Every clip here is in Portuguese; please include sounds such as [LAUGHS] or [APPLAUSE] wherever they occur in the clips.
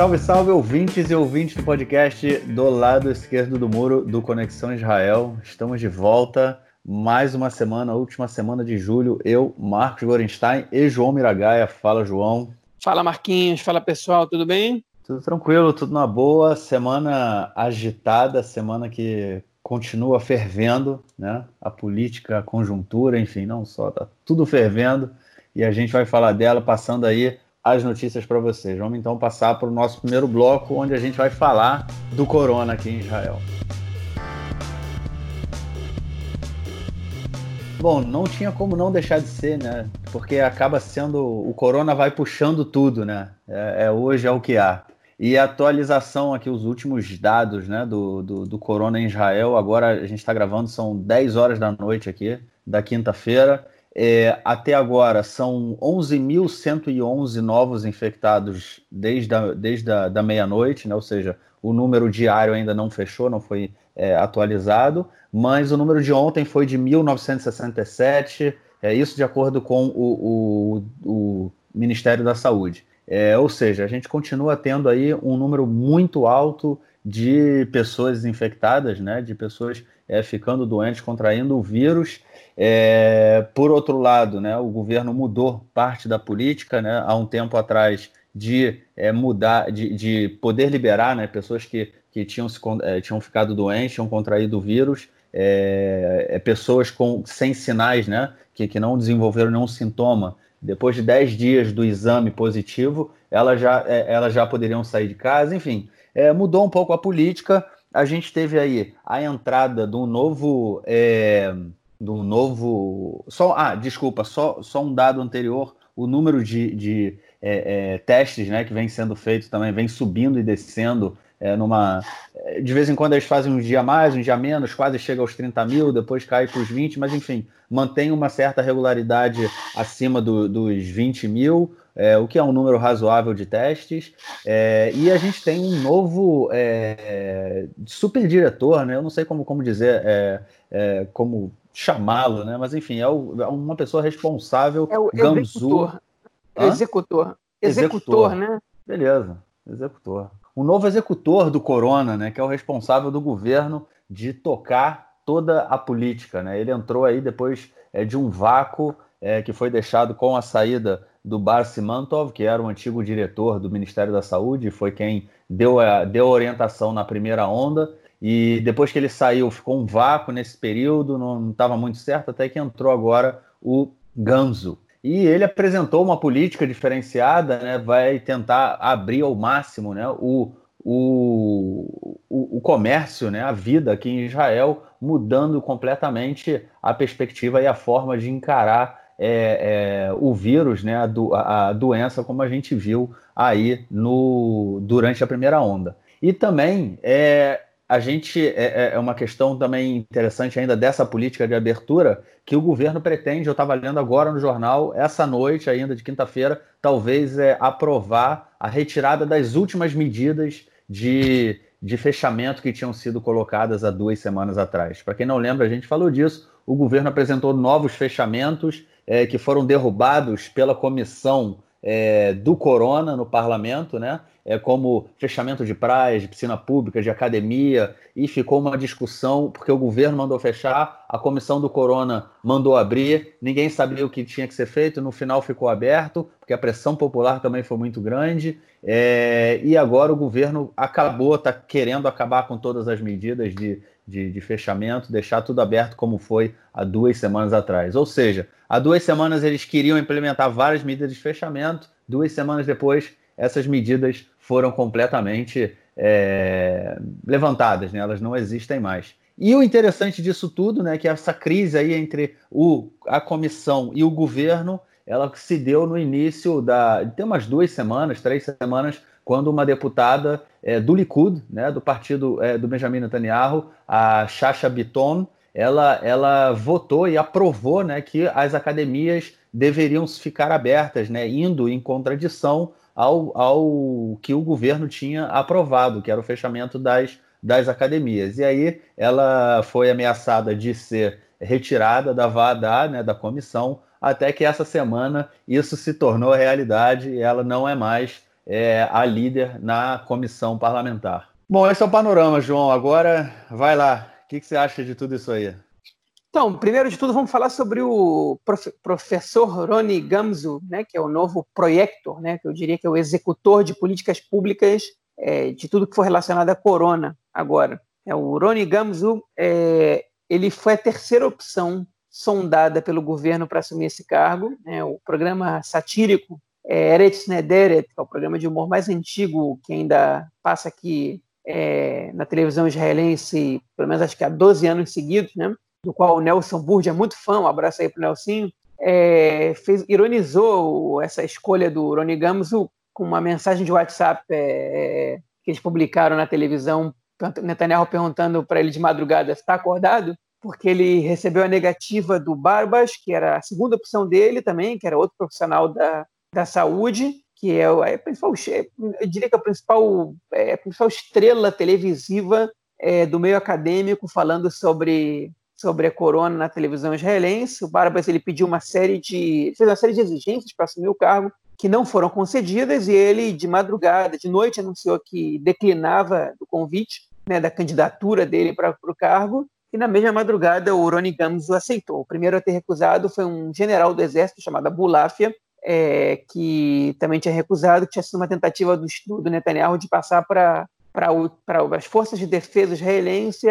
Salve, salve, ouvintes e ouvintes do podcast do lado esquerdo do muro do Conexão Israel. Estamos de volta. Mais uma semana, última semana de julho. Eu, Marcos Gorenstein e João Miragaia. Fala, João. Fala, Marquinhos. Fala, pessoal. Tudo bem? Tudo tranquilo, tudo na boa. Semana agitada, semana que continua fervendo, né? A política, a conjuntura, enfim, não só, tá tudo fervendo. E a gente vai falar dela passando aí as notícias para vocês. Vamos então passar para o nosso primeiro bloco, onde a gente vai falar do corona aqui em Israel. Bom, não tinha como não deixar de ser, né? Porque acaba sendo. O corona vai puxando tudo, né? É, é hoje é o que há. E a atualização aqui, os últimos dados né, do, do, do corona em Israel, agora a gente está gravando, são 10 horas da noite aqui, da quinta-feira. É, até agora são 11.111 novos infectados desde a, desde a da meia-noite, né? ou seja, o número diário ainda não fechou, não foi é, atualizado, mas o número de ontem foi de 1.967, é isso de acordo com o, o, o Ministério da Saúde. É, ou seja, a gente continua tendo aí um número muito alto de pessoas infectadas, né, de pessoas é, ficando doentes, contraindo o vírus. É, por outro lado, né, o governo mudou parte da política, né, há um tempo atrás, de é, mudar, de, de, poder liberar né, pessoas que, que tinham, se, é, tinham ficado doentes, tinham contraído o vírus, é, é, pessoas com, sem sinais, né, que, que não desenvolveram nenhum sintoma. Depois de 10 dias do exame positivo, elas já, elas já poderiam sair de casa, enfim, mudou um pouco a política. A gente teve aí a entrada de um novo do novo. Só, ah, desculpa, só, só um dado anterior: o número de, de é, é, testes né, que vem sendo feito também vem subindo e descendo. É, numa é, de vez em quando eles fazem um dia mais, um dia menos, quase chega aos 30 mil, depois cai para os 20, mas enfim, mantém uma certa regularidade acima do, dos 20 mil, é, o que é um número razoável de testes. É, e a gente tem um novo é, super diretor, né? Eu não sei como, como dizer, é, é, como chamá-lo, né? Mas enfim, é, o, é, uma pessoa responsável. É o Gamzu. Executor. Executor. Executor, né? Beleza, executor. O novo executor do Corona, né? Que é o responsável do governo de tocar toda a política, né? Ele entrou aí depois é, de um vácuo é, que foi deixado com a saída do Bar Simantov, que era o antigo diretor do Ministério da Saúde, foi quem deu a, deu orientação na primeira onda. E depois que ele saiu, ficou um vácuo nesse período, não estava muito certo, até que entrou agora o Ganzo. E ele apresentou uma política diferenciada, né, vai tentar abrir ao máximo né, o, o, o, o, comércio, né, a vida aqui em Israel, mudando completamente a perspectiva e a forma de encarar é, é, o vírus, né, a, do, a, doença, como a gente viu aí no, durante a primeira onda. E também é, a gente é, é, é, uma questão também interessante ainda dessa política de abertura que o governo pretende. Eu estava lendo agora no jornal essa noite ainda de quinta-feira, talvez é, aprovar a retirada das últimas medidas de, de fechamento que tinham sido colocadas há duas semanas atrás. Para quem não lembra, a gente falou disso. O governo apresentou novos fechamentos é, que foram derrubados pela comissão é, do corona no parlamento, né? É, como fechamento de praias, de piscina pública, de academia, e ficou uma discussão, porque o governo mandou fechar, a comissão do Corona mandou abrir, ninguém sabia o que tinha que ser feito, no final ficou aberto, porque a pressão popular também foi muito grande, é, e agora o governo acabou, está querendo acabar com todas as medidas de, de, de fechamento, deixar tudo aberto como foi há duas semanas atrás. Ou seja, há duas semanas eles queriam implementar várias medidas de fechamento, duas semanas depois essas medidas foram completamente é, levantadas, né? elas não existem mais. E o interessante disso tudo, né, que essa crise aí entre o, a comissão e o governo, ela se deu no início da, tem umas duas semanas, três semanas, quando uma deputada é, do Likud, né, do partido é, do Benjamin Netanyahu, a Shasha Biton, ela, ela votou e aprovou né, que as academias deveriam ficar abertas, né, indo em contradição ao, ao que o governo tinha aprovado, que era o fechamento das, das academias. E aí ela foi ameaçada de ser retirada da VADA, né, da comissão, até que essa semana isso se tornou realidade e ela não é mais é, a líder na comissão parlamentar. Bom, esse é o panorama, João. Agora, vai lá. Que, que você acha de tudo isso aí? Então, primeiro de tudo, vamos falar sobre o prof, professor Rony Gamzu, né, que é o novo proyector, né, que eu diria que é o executor de políticas públicas é, de tudo que for relacionado à corona agora. É, o Rony Gamzu, é, ele foi a terceira opção sondada pelo governo para assumir esse cargo. Né, o programa satírico é, Eretz Nederet, que é o programa de humor mais antigo que ainda passa aqui é, na televisão israelense, pelo menos acho que há 12 anos seguidos, né? do qual o Nelson Burd é muito fã, um abraço aí para o Nelsinho, é, fez, ironizou essa escolha do Rony Gamzu com uma mensagem de WhatsApp é, que eles publicaram na televisão, Netanyahu perguntando para ele de madrugada, está acordado? Porque ele recebeu a negativa do Barbas, que era a segunda opção dele também, que era outro profissional da, da saúde, que é, é a principal, eu diria que é a principal, é a principal estrela televisiva é, do meio acadêmico falando sobre sobre a corona na televisão israelense. O Barbas ele pediu uma série de fez uma série de exigências para assumir o cargo que não foram concedidas e ele de madrugada, de noite anunciou que declinava do convite, né, da candidatura dele para o cargo. E na mesma madrugada o Rony Gams o aceitou. O primeiro a ter recusado foi um general do exército chamado Abulafia, é, que também tinha recusado, que tinha sido uma tentativa do, do Netanyahu de passar para as forças de defesa israelenses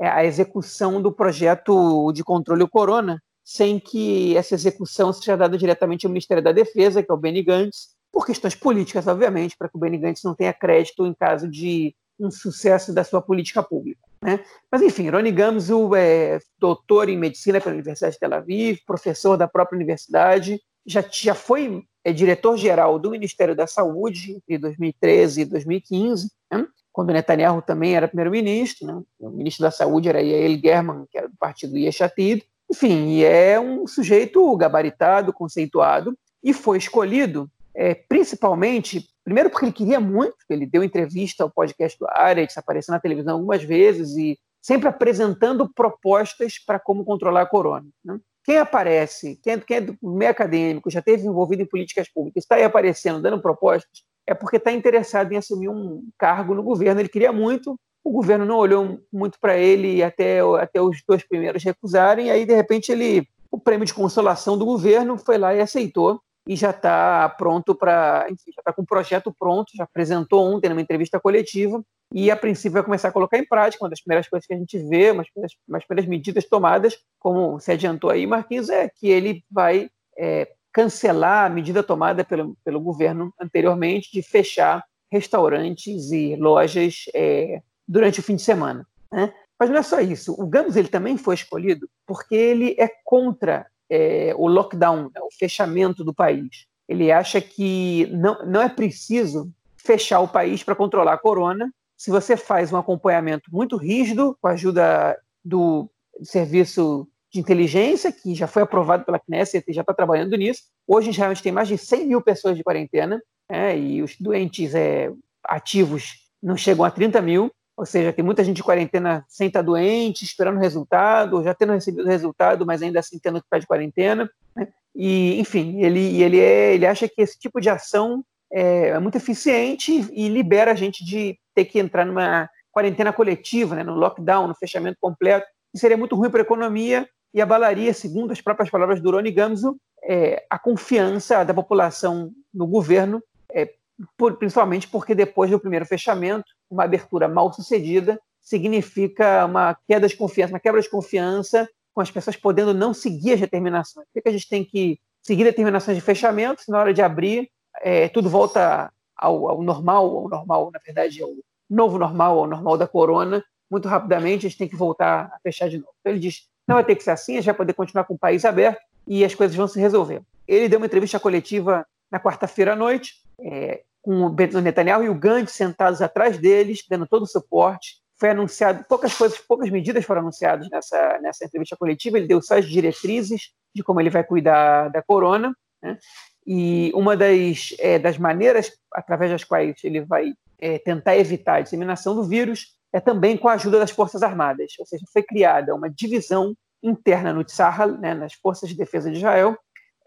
é, a execução do projeto de controle Corona, sem que essa execução seja dada diretamente ao Ministério da Defesa, que é o Benny Gantz, por questões políticas, obviamente, para que o Benny Gantz não tenha crédito em caso de um sucesso da sua política pública. Né? Mas, enfim, Rony Gamzu é doutor em medicina pela Universidade de Tel Aviv, professor da própria universidade, já, já foi é, diretor-geral do Ministério da Saúde entre 2013 e 2015, né? quando Netanyahu também era primeiro-ministro, né? o ministro da Saúde era Yael German, que era do partido Yeshatid, enfim, é um sujeito gabaritado, conceituado, e foi escolhido é, principalmente, primeiro porque ele queria muito, ele deu entrevista ao podcast do Aretz, apareceu na televisão algumas vezes e sempre apresentando propostas para como controlar a corona. Né? Quem aparece, quem, quem é meio acadêmico, já teve envolvido em políticas públicas, está aí aparecendo, dando propostas, é porque está interessado em assumir um cargo no governo. Ele queria muito, o governo não olhou muito para ele até, até os dois primeiros recusarem, e aí, de repente, ele, o prêmio de consolação do governo foi lá e aceitou, e já está pronto para. Enfim, já está com o projeto pronto, já apresentou ontem numa entrevista coletiva, e a princípio vai começar a colocar em prática. Uma das primeiras coisas que a gente vê, umas primeiras, umas primeiras medidas tomadas, como se adiantou aí, Marquinhos, é que ele vai é, cancelar a medida tomada pelo, pelo governo anteriormente de fechar restaurantes e lojas é, durante o fim de semana. Né? Mas não é só isso. O Gamos ele também foi escolhido porque ele é contra é, o lockdown, né, o fechamento do país. Ele acha que não, não é preciso fechar o país para controlar a corona. Se você faz um acompanhamento muito rígido, com a ajuda do serviço de inteligência, que já foi aprovado pela Knesset e já está trabalhando nisso. Hoje, em a gente tem mais de 100 mil pessoas de quarentena, né, e os doentes é, ativos não chegam a 30 mil, ou seja, tem muita gente de quarentena sem estar tá doente, esperando o resultado, ou já tendo recebido o resultado, mas ainda assim tendo que ficar de quarentena. Né? E, enfim, ele, ele, é, ele acha que esse tipo de ação é, é muito eficiente e libera a gente de ter que entrar numa quarentena coletiva, né, no lockdown, no fechamento completo, que seria muito ruim para a economia e abalaria, segundo as próprias palavras do Rony Gamzo, é, a confiança da população no governo, é, por, principalmente porque depois do primeiro fechamento, uma abertura mal sucedida significa uma queda de confiança, uma quebra de confiança, com as pessoas podendo não seguir as determinações. Por que a gente tem que seguir determinações de fechamento, se na hora de abrir é, tudo volta ao, ao, normal, ao normal, na verdade, ao novo normal, ao normal da corona, muito rapidamente a gente tem que voltar a fechar de novo. Então ele diz, não vai ter que ser assim, a gente vai poder continuar com o país aberto e as coisas vão se resolver. Ele deu uma entrevista coletiva na quarta-feira à noite, é, com o Netanyahu e o Gandhi sentados atrás deles, dando todo o suporte. Foi anunciado, poucas coisas, poucas medidas foram anunciadas nessa, nessa entrevista coletiva. Ele deu só as diretrizes de como ele vai cuidar da corona. Né? E uma das, é, das maneiras através das quais ele vai é, tentar evitar a disseminação do vírus é também com a ajuda das Forças Armadas, ou seja, foi criada uma divisão interna no Tzahal, né, nas Forças de Defesa de Israel,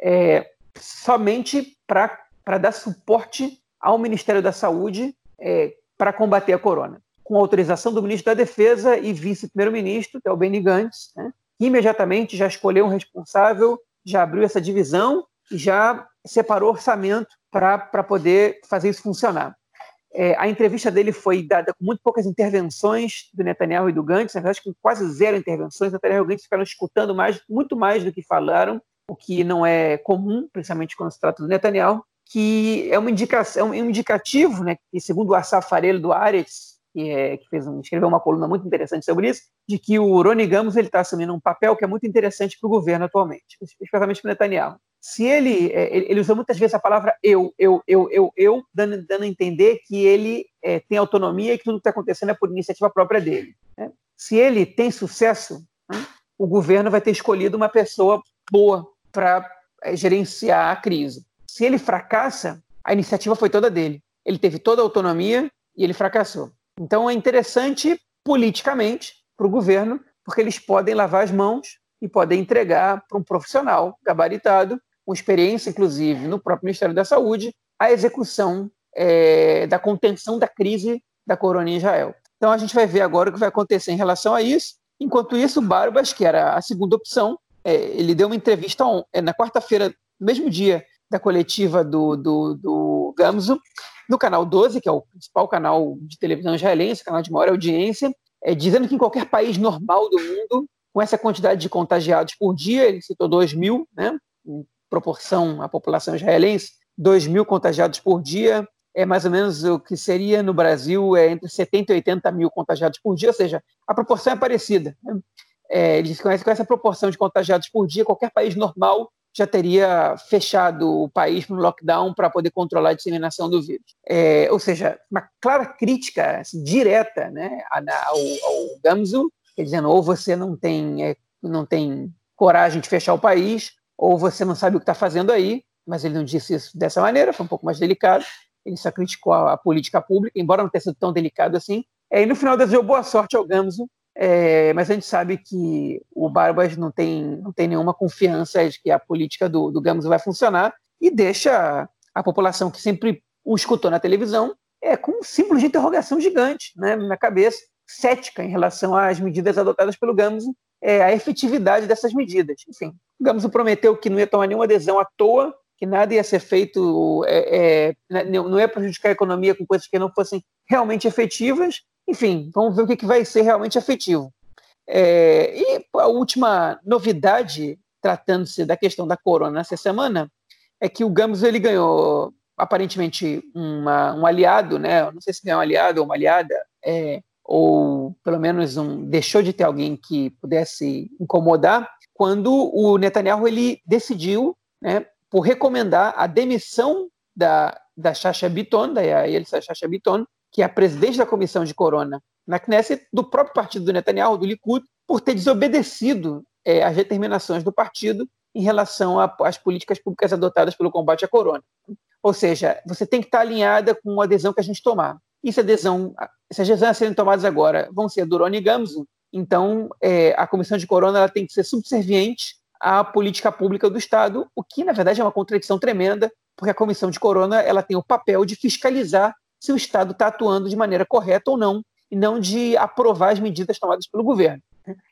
é, somente para dar suporte ao Ministério da Saúde é, para combater a corona, com autorização do ministro da Defesa e vice-primeiro-ministro, que é o Benny Gantz, né, que imediatamente já escolheu um responsável, já abriu essa divisão e já separou orçamento para poder fazer isso funcionar. É, a entrevista dele foi dada com muito poucas intervenções do Netanyahu e do Gantz, na verdade, com quase zero intervenções. Netanyahu e Gantz ficaram escutando mais, muito mais do que falaram, o que não é comum, principalmente quando se trata do Netanyahu, que é uma indicação, é um indicativo, né, que segundo o Assaf Farelo do Aretz, que, é, que fez um, escreveu uma coluna muito interessante sobre isso, de que o Rony Gamos está assumindo um papel que é muito interessante para o governo atualmente, especialmente para o Netanyahu se ele, é, ele usa muitas vezes a palavra eu, eu, eu, eu, eu, dando, dando a entender que ele é, tem autonomia e que tudo que está acontecendo é por iniciativa própria dele. Né? Se ele tem sucesso, né, o governo vai ter escolhido uma pessoa boa para é, gerenciar a crise. Se ele fracassa, a iniciativa foi toda dele. Ele teve toda a autonomia e ele fracassou. Então é interessante politicamente para o governo, porque eles podem lavar as mãos e podem entregar para um profissional gabaritado com experiência, inclusive, no próprio Ministério da Saúde, a execução é, da contenção da crise da corona em Israel. Então a gente vai ver agora o que vai acontecer em relação a isso. Enquanto isso, o Barbas, que era a segunda opção, é, ele deu uma entrevista on, é, na quarta-feira, mesmo dia da coletiva do, do, do Gamzo, no canal 12, que é o principal canal de televisão israelense, canal de maior audiência, é, dizendo que em qualquer país normal do mundo, com essa quantidade de contagiados por dia, ele citou 2 mil, né, proporção à população israelense, 2 mil contagiados por dia, é mais ou menos o que seria no Brasil é entre 70 e 80 mil contagiados por dia, ou seja, a proporção é parecida. Né? É, eles conhecem com essa proporção de contagiados por dia, qualquer país normal já teria fechado o país no lockdown para poder controlar a disseminação do vírus. É, ou seja, uma clara crítica assim, direta né, ao, ao Gamzu, dizendo ou você não tem, é, não tem coragem de fechar o país, ou você não sabe o que está fazendo aí, mas ele não disse isso dessa maneira, foi um pouco mais delicado, ele só criticou a, a política pública, embora não tenha sido tão delicado assim, é, e no final desejou boa sorte ao Gamso, é, mas a gente sabe que o Barbas não tem, não tem nenhuma confiança de que a política do, do Gamso vai funcionar e deixa a população que sempre o escutou na televisão é, com um símbolo de interrogação gigante né, na cabeça, cética em relação às medidas adotadas pelo Gamso é, a efetividade dessas medidas. Enfim, Gamso prometeu que não ia tomar nenhuma adesão à toa, que nada ia ser feito, é, é, né, não ia prejudicar a economia com coisas que não fossem realmente efetivas. Enfim, vamos ver o que, que vai ser realmente efetivo. É, e a última novidade, tratando-se da questão da corona essa semana, é que o Gamos ele ganhou aparentemente uma, um aliado, né? não sei se é um aliado ou uma aliada, é, ou pelo menos um, deixou de ter alguém que pudesse incomodar, quando o Netanyahu ele decidiu, né, por recomendar a demissão da, da Shasha Biton, da Elsa Shasha Biton, que é a presidente da comissão de corona na Knesset, do próprio partido do Netanyahu, do Likud, por ter desobedecido é, as determinações do partido em relação às políticas públicas adotadas pelo combate à corona. Ou seja, você tem que estar alinhada com a adesão que a gente tomar. E se, adesão, se as decisões serem tomadas agora vão ser Duroni e Gamzu, então é, a comissão de corona ela tem que ser subserviente à política pública do Estado, o que na verdade é uma contradição tremenda, porque a comissão de corona ela tem o papel de fiscalizar se o Estado está atuando de maneira correta ou não, e não de aprovar as medidas tomadas pelo governo.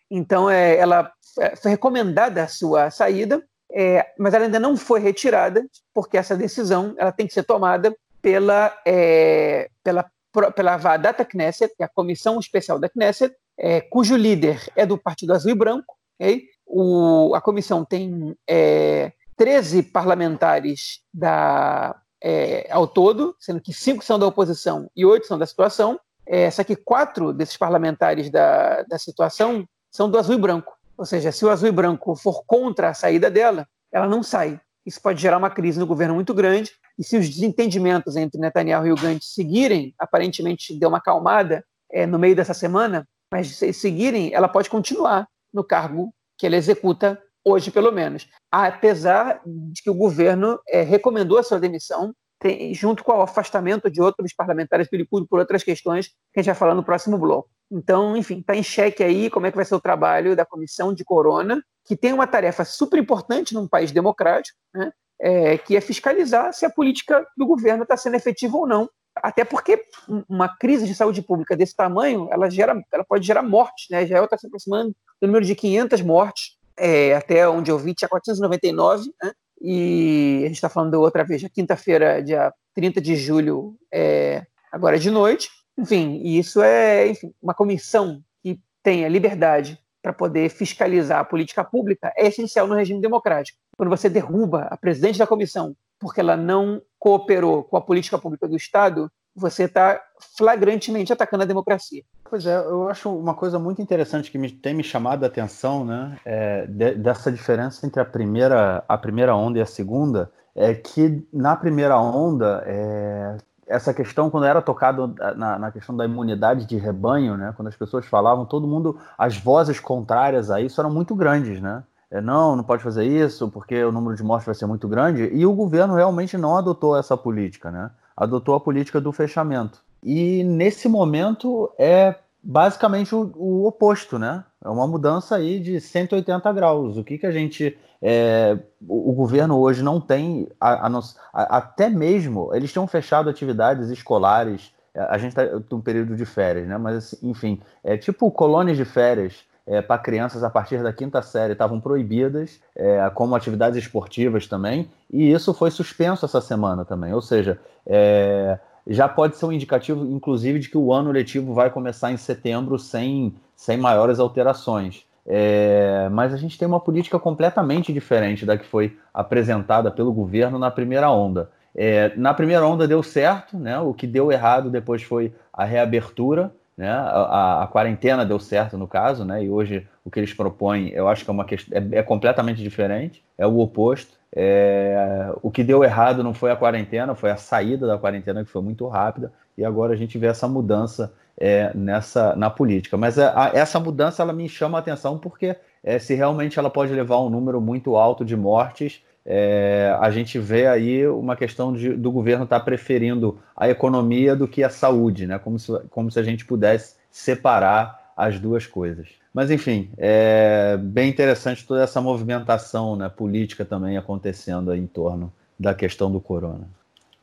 Então, é, ela é, foi recomendada a sua saída, é, mas ela ainda não foi retirada, porque essa decisão ela tem que ser tomada pela, é, pela pela Vadata Knesset, que é a comissão especial da Knesset, é, cujo líder é do Partido Azul e Branco. Okay? O, a comissão tem é, 13 parlamentares da, é, ao todo, sendo que cinco são da oposição e oito são da situação. É, só que quatro desses parlamentares da, da situação são do Azul e Branco. Ou seja, se o Azul e Branco for contra a saída dela, ela não sai. Isso pode gerar uma crise no governo muito grande e se os desentendimentos entre Netanyahu e o Gantz seguirem, aparentemente deu uma acalmada é, no meio dessa semana, mas se seguirem, ela pode continuar no cargo que ela executa hoje, pelo menos. Apesar de que o governo é, recomendou a sua demissão, tem, junto com o afastamento de outros parlamentares do por outras questões que a gente vai falar no próximo bloco. Então, enfim, está em xeque aí como é que vai ser o trabalho da comissão de corona, que tem uma tarefa super importante num país democrático, né? é, que é fiscalizar se a política do governo está sendo efetiva ou não. Até porque uma crise de saúde pública desse tamanho, ela, gera, ela pode gerar mortes. Né? Israel está se aproximando do número de 500 mortes, é, até onde eu vi tinha 499, né? e a gente está falando outra vez, quinta-feira, dia 30 de julho, é, agora de noite. Enfim, isso é enfim, uma comissão que tenha liberdade para poder fiscalizar a política pública é essencial no regime democrático. Quando você derruba a presidente da comissão porque ela não cooperou com a política pública do Estado, você está flagrantemente atacando a democracia. Pois é, eu acho uma coisa muito interessante que me, tem me chamado a atenção, né, é, de, dessa diferença entre a primeira, a primeira onda e a segunda, é que na primeira onda, é, essa questão, quando era tocado na, na, questão da imunidade de rebanho, né, quando as pessoas falavam, todo mundo, as vozes contrárias a isso eram muito grandes, né? É, não, não pode fazer isso porque o número de mortes vai ser muito grande. E o governo realmente não adotou essa política, né? Adotou a política do fechamento. E nesse momento é basicamente o, o oposto, né? É uma mudança aí de 180 graus. O que, que a gente. É, o, o, governo hoje não tem. A, a, a, até mesmo. Eles tinham fechado atividades escolares. É, a gente está num período de férias, né? Mas, enfim, é tipo colônias de férias é, para crianças a partir da quinta série estavam proibidas, é, como atividades esportivas também, e isso foi suspenso essa semana também. Ou seja, é, já pode ser um indicativo, inclusive, de que o ano letivo vai começar em setembro sem, sem maiores alterações. É, mas a gente tem uma política completamente diferente da que foi apresentada pelo governo na primeira onda. É, na primeira onda deu certo, né? o que deu errado depois foi a reabertura, né? A, a, quarentena deu certo no caso, né? E hoje o que eles propõem, eu acho que é uma questão é, é completamente diferente, é o oposto. É, o que deu errado não foi a quarentena, foi a saída da quarentena que foi muito rápida. E agora a gente vê essa mudança é, nessa na política. Mas a, a, essa mudança ela me chama a atenção porque é, se realmente ela pode levar um número muito alto de mortes é, a gente vê aí uma questão de, do governo estar tá preferindo a economia do que a saúde, né? como, se, como se a gente pudesse separar as duas coisas. Mas, enfim, é bem interessante toda essa movimentação né, política também acontecendo em torno da questão do corona.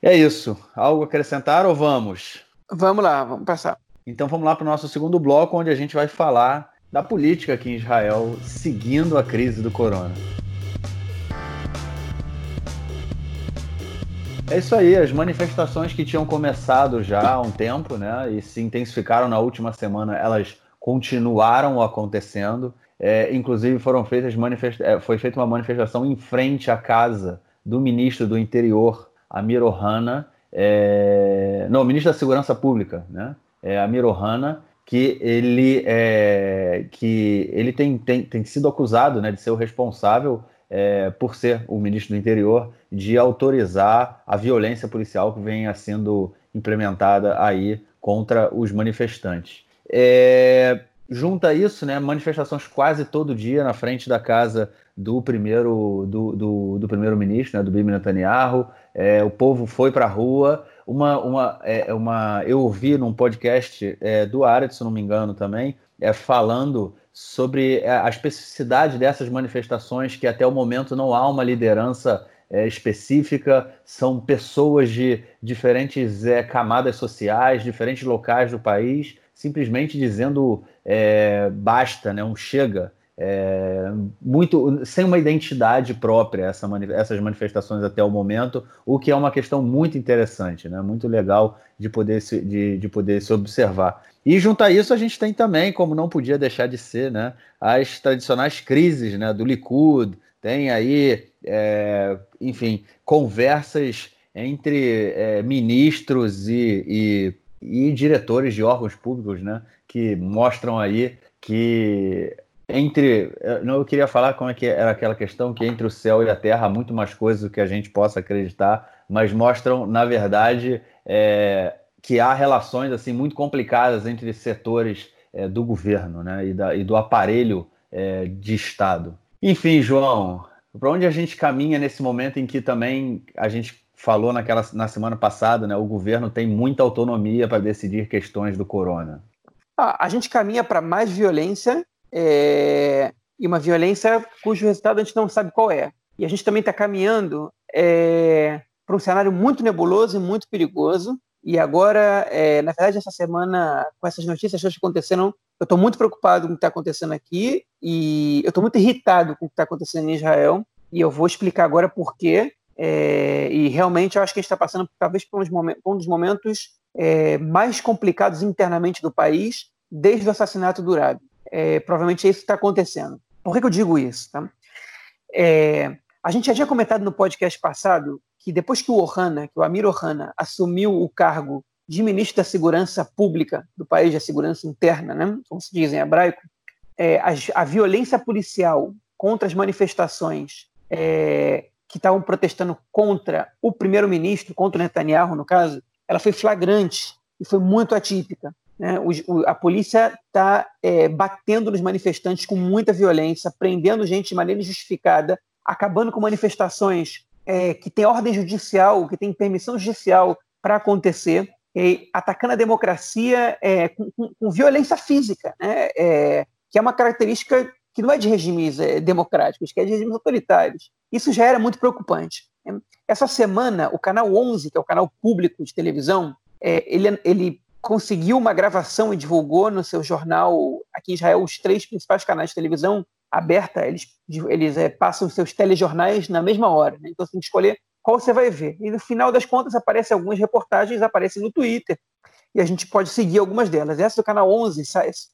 É isso. Algo a acrescentar ou vamos? Vamos lá, vamos passar. Então vamos lá para o nosso segundo bloco, onde a gente vai falar da política aqui em Israel, seguindo a crise do corona. É isso aí, as manifestações que tinham começado já há um tempo, né, e se intensificaram na última semana, elas continuaram acontecendo. É, inclusive foram feitas. É, foi feita uma manifestação em frente à casa do ministro do Interior, Amir Ohana, é... não, ministro da Segurança Pública, né, é, Amir Ohana, que ele, é... que ele tem, tem, tem sido acusado né, de ser o responsável é, por ser o ministro do Interior, de autorizar a violência policial que vem sendo implementada aí contra os manifestantes. É, a isso, né, manifestações quase todo dia na frente da casa do primeiro do, do, do primeiro-ministro, né, do Bibi Netanyahu. É, o povo foi para a rua. Uma, uma, é, uma, eu ouvi num podcast é, do Aretz, se não me engano também, é, falando sobre é, a especificidade dessas manifestações, que até o momento não há uma liderança é, específica, são pessoas de diferentes é, camadas sociais, diferentes locais do país, simplesmente dizendo é, basta, né, um chega. É, muito sem uma identidade própria essa, essas manifestações até o momento, o que é uma questão muito interessante, né? muito legal de poder se, de, de poder se observar. E junto a isso a gente tem também, como não podia deixar de ser, né, as tradicionais crises né, do Likud, tem aí, é, enfim, conversas entre é, ministros e, e, e, diretores de órgãos públicos, né, que mostram aí que entre, não eu queria falar como é que era aquela questão que entre o céu e a terra há muito mais coisas do que a gente possa acreditar, mas mostram, na verdade, é, que há relações assim muito complicadas entre setores é, do governo né, e, da, e do aparelho é, de Estado. Enfim, João, para onde a gente caminha nesse momento em que também a gente falou naquela, na semana passada, né, o governo tem muita autonomia para decidir questões do corona? Ah, a gente caminha para mais violência é, e uma violência cujo resultado a gente não sabe qual é. E a gente também está caminhando é, para um cenário muito nebuloso e muito perigoso. E agora, é, na verdade, essa semana, com essas notícias que aconteceram, eu estou muito preocupado com o que está acontecendo aqui e eu estou muito irritado com o que está acontecendo em Israel. E eu vou explicar agora por quê. É, e realmente eu acho que a gente está passando, talvez, por, um dos momentos é, mais complicados internamente do país desde o assassinato do Urabi. É, provavelmente é isso que está acontecendo. Por que, que, eu digo isso? Tá? É, a gente já tinha comentado no podcast passado que depois que o Ohana, que o Amir Ohana, assumiu o cargo de ministro da Segurança Pública do país, da Segurança Interna, né, como se diz em hebraico, é, a, a, violência policial contra as manifestações é, que estavam protestando contra o primeiro-ministro, contra o Netanyahu, no caso, ela foi flagrante e foi muito atípica. Né? O, a polícia está é, batendo nos manifestantes com muita violência, prendendo gente de maneira injustificada, acabando com manifestações é, que têm ordem judicial, que têm permissão judicial para acontecer, e atacando a democracia é, com, com, com, violência física, né? É, que é uma característica que não é de regimes é, democráticos, que é de regimes autoritários. Isso já era muito preocupante. Essa semana, o canal 11, que é o canal público de televisão, é, ele, ele conseguiu uma gravação e divulgou no seu jornal aqui em Israel os três principais canais de televisão aberta, eles, eles é, passam seus telejornais na mesma hora. Né? Então você tem que escolher qual você vai ver. E no final das contas aparecem algumas reportagens, aparecem no Twitter, e a gente pode seguir algumas delas. Essa do canal 11,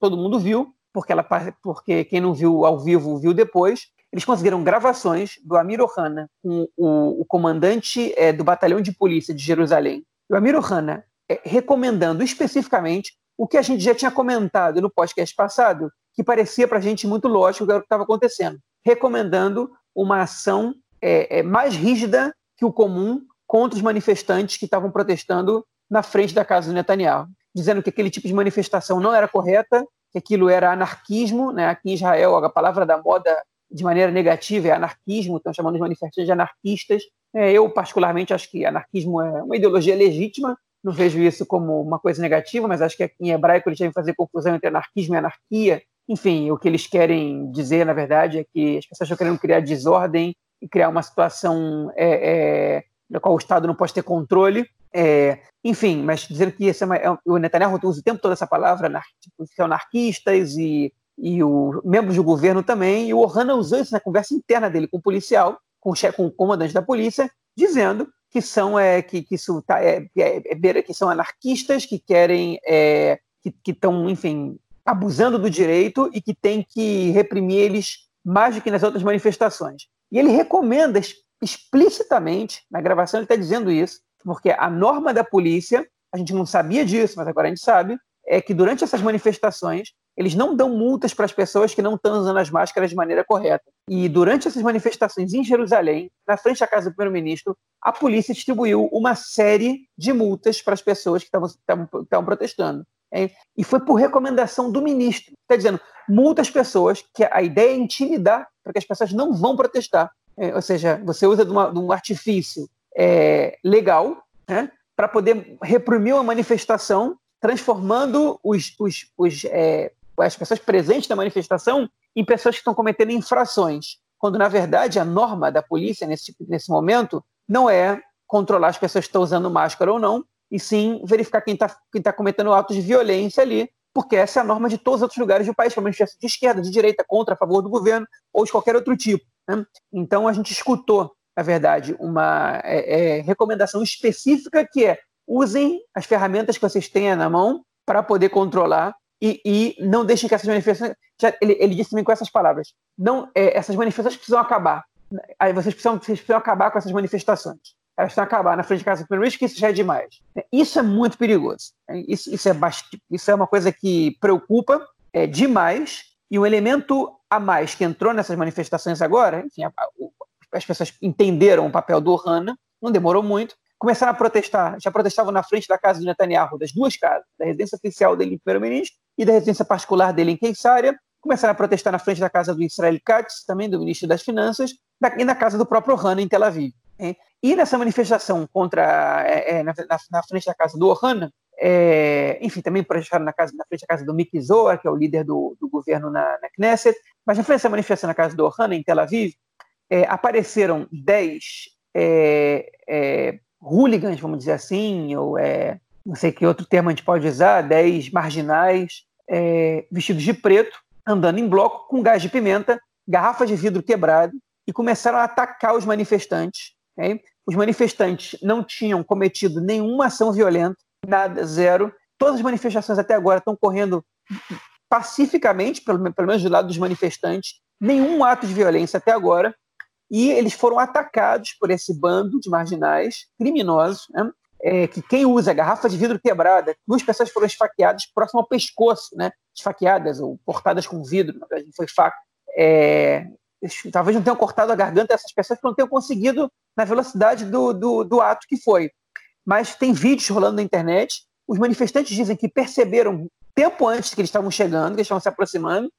todo mundo viu, porque, ela, porque quem não viu ao vivo viu depois. Eles conseguiram gravações do Amir Ohana com o, o comandante é, do batalhão de polícia de Jerusalém. O Amir Ohana recomendando especificamente o que a gente já tinha comentado no podcast passado, que parecia para a gente muito lógico o que estava acontecendo, recomendando uma ação é, é, mais rígida que o comum contra os manifestantes que estavam protestando na frente da casa do Netanyahu, dizendo que aquele tipo de manifestação não era correta, que aquilo era anarquismo, né? aqui em Israel a palavra da moda de maneira negativa é anarquismo, estão chamando os manifestantes de anarquistas. É, eu, particularmente, acho que anarquismo é uma ideologia legítima, não vejo isso como uma coisa negativa, mas acho que em hebraico eles devem fazer confusão entre anarquismo e anarquia. Enfim, o que eles querem dizer, na verdade, é que as pessoas estão querendo criar desordem e criar uma situação é, é, na qual o Estado não pode ter controle. É, enfim, mas dizendo que esse é uma, é, o Netanyahu usa o tempo todo essa palavra, tipo, anarquistas e, e o, membros do governo também, e o Ohana usou isso na conversa interna dele com o policial, com o, chefe, com o comandante da polícia, dizendo que são é, que, que isso tá, é, é, é, que são anarquistas que querem é, que estão enfim abusando do direito e que tem que reprimir eles mais do que nas outras manifestações e ele recomenda explicitamente na gravação ele está dizendo isso porque a norma da polícia a gente não sabia disso mas agora a gente sabe é que durante essas manifestações eles não dão multas para as pessoas que não estão usando as máscaras de maneira correta. E durante essas manifestações em Jerusalém, na frente da casa do primeiro-ministro, a polícia distribuiu uma série de multas para as pessoas que estavam protestando. E foi por recomendação do ministro. Está dizendo, multa as pessoas, que a ideia é intimidar para que as pessoas não vão protestar. É, ou seja, você usa de, uma, de um artifício é, legal né, para poder reprimir uma manifestação, transformando os, os, os é, as pessoas presentes na manifestação em pessoas que estão cometendo infrações, quando na verdade a norma da polícia nesse, nesse momento não é controlar as pessoas que estão usando máscara ou não, e sim verificar quem está quem tá cometendo atos de violência ali, porque essa é a norma de todos os outros lugares do país, como de esquerda, de direita, contra, a favor do governo ou de qualquer outro tipo. Né? Então a gente escutou, na verdade, uma é, é, recomendação específica que é usem as ferramentas que vocês têm na mão para poder controlar e, e não deixem que essas manifestações. Ele, ele, disse também com essas palavras: não, é, essas manifestações precisam acabar. Aí vocês precisam, vocês precisam acabar com essas manifestações. Elas precisam acabar na frente de casa do primeiro-ministro, que isso já é demais. Isso é muito perigoso. Isso, isso, é, isso é uma coisa que preocupa é, demais. E um elemento a mais que entrou nessas manifestações agora, enfim, a, a, as pessoas entenderam o papel do Hanna, não demorou muito, começaram a protestar, já protestavam na frente da casa do Netanyahu, das duas casas, da residência oficial dele em primeiro-ministro e da residência particular dele em Keisária, começaram a protestar na frente da casa do Israel Katz, também do ministro das Finanças, e na casa do próprio Ohana em Tel Aviv. E nessa manifestação contra, é, é, na, na, frente da casa do Ohana, é, enfim, também protestaram na, casa, na frente da casa do Miki Zohar, que é o líder do, do governo na, na, Knesset, mas na frente dessa manifestação na casa do Ohana, em Tel Aviv, é, apareceram dez é, é, hooligans, vamos dizer assim, ou não sei que outro termo a gente pode usar, 10 marginais vestidos de preto, andando em bloco com gás de pimenta, garrafas de vidro quebrado e começaram a atacar os manifestantes. Okay? Os manifestantes não tinham cometido nenhuma ação violenta, nada, zero. Todas as manifestações até agora estão correndo pacificamente, pelo, pelo menos do lado dos manifestantes, nenhum ato de violência até agora. E eles foram atacados por esse bando de marginais criminosos, né? é, que quem usa garrafa de vidro quebrada, duas pessoas foram esfaqueadas próximo ao pescoço, né? esfaqueadas ou cortadas com vidro, verdade foi faca. É, talvez não tenham cortado a garganta dessas pessoas, porque não tenham conseguido na velocidade do, do, do ato que foi. Mas tem vídeos rolando na internet. Os manifestantes dizem que perceberam tempo antes que eles estavam chegando, que eles estavam se aproximando,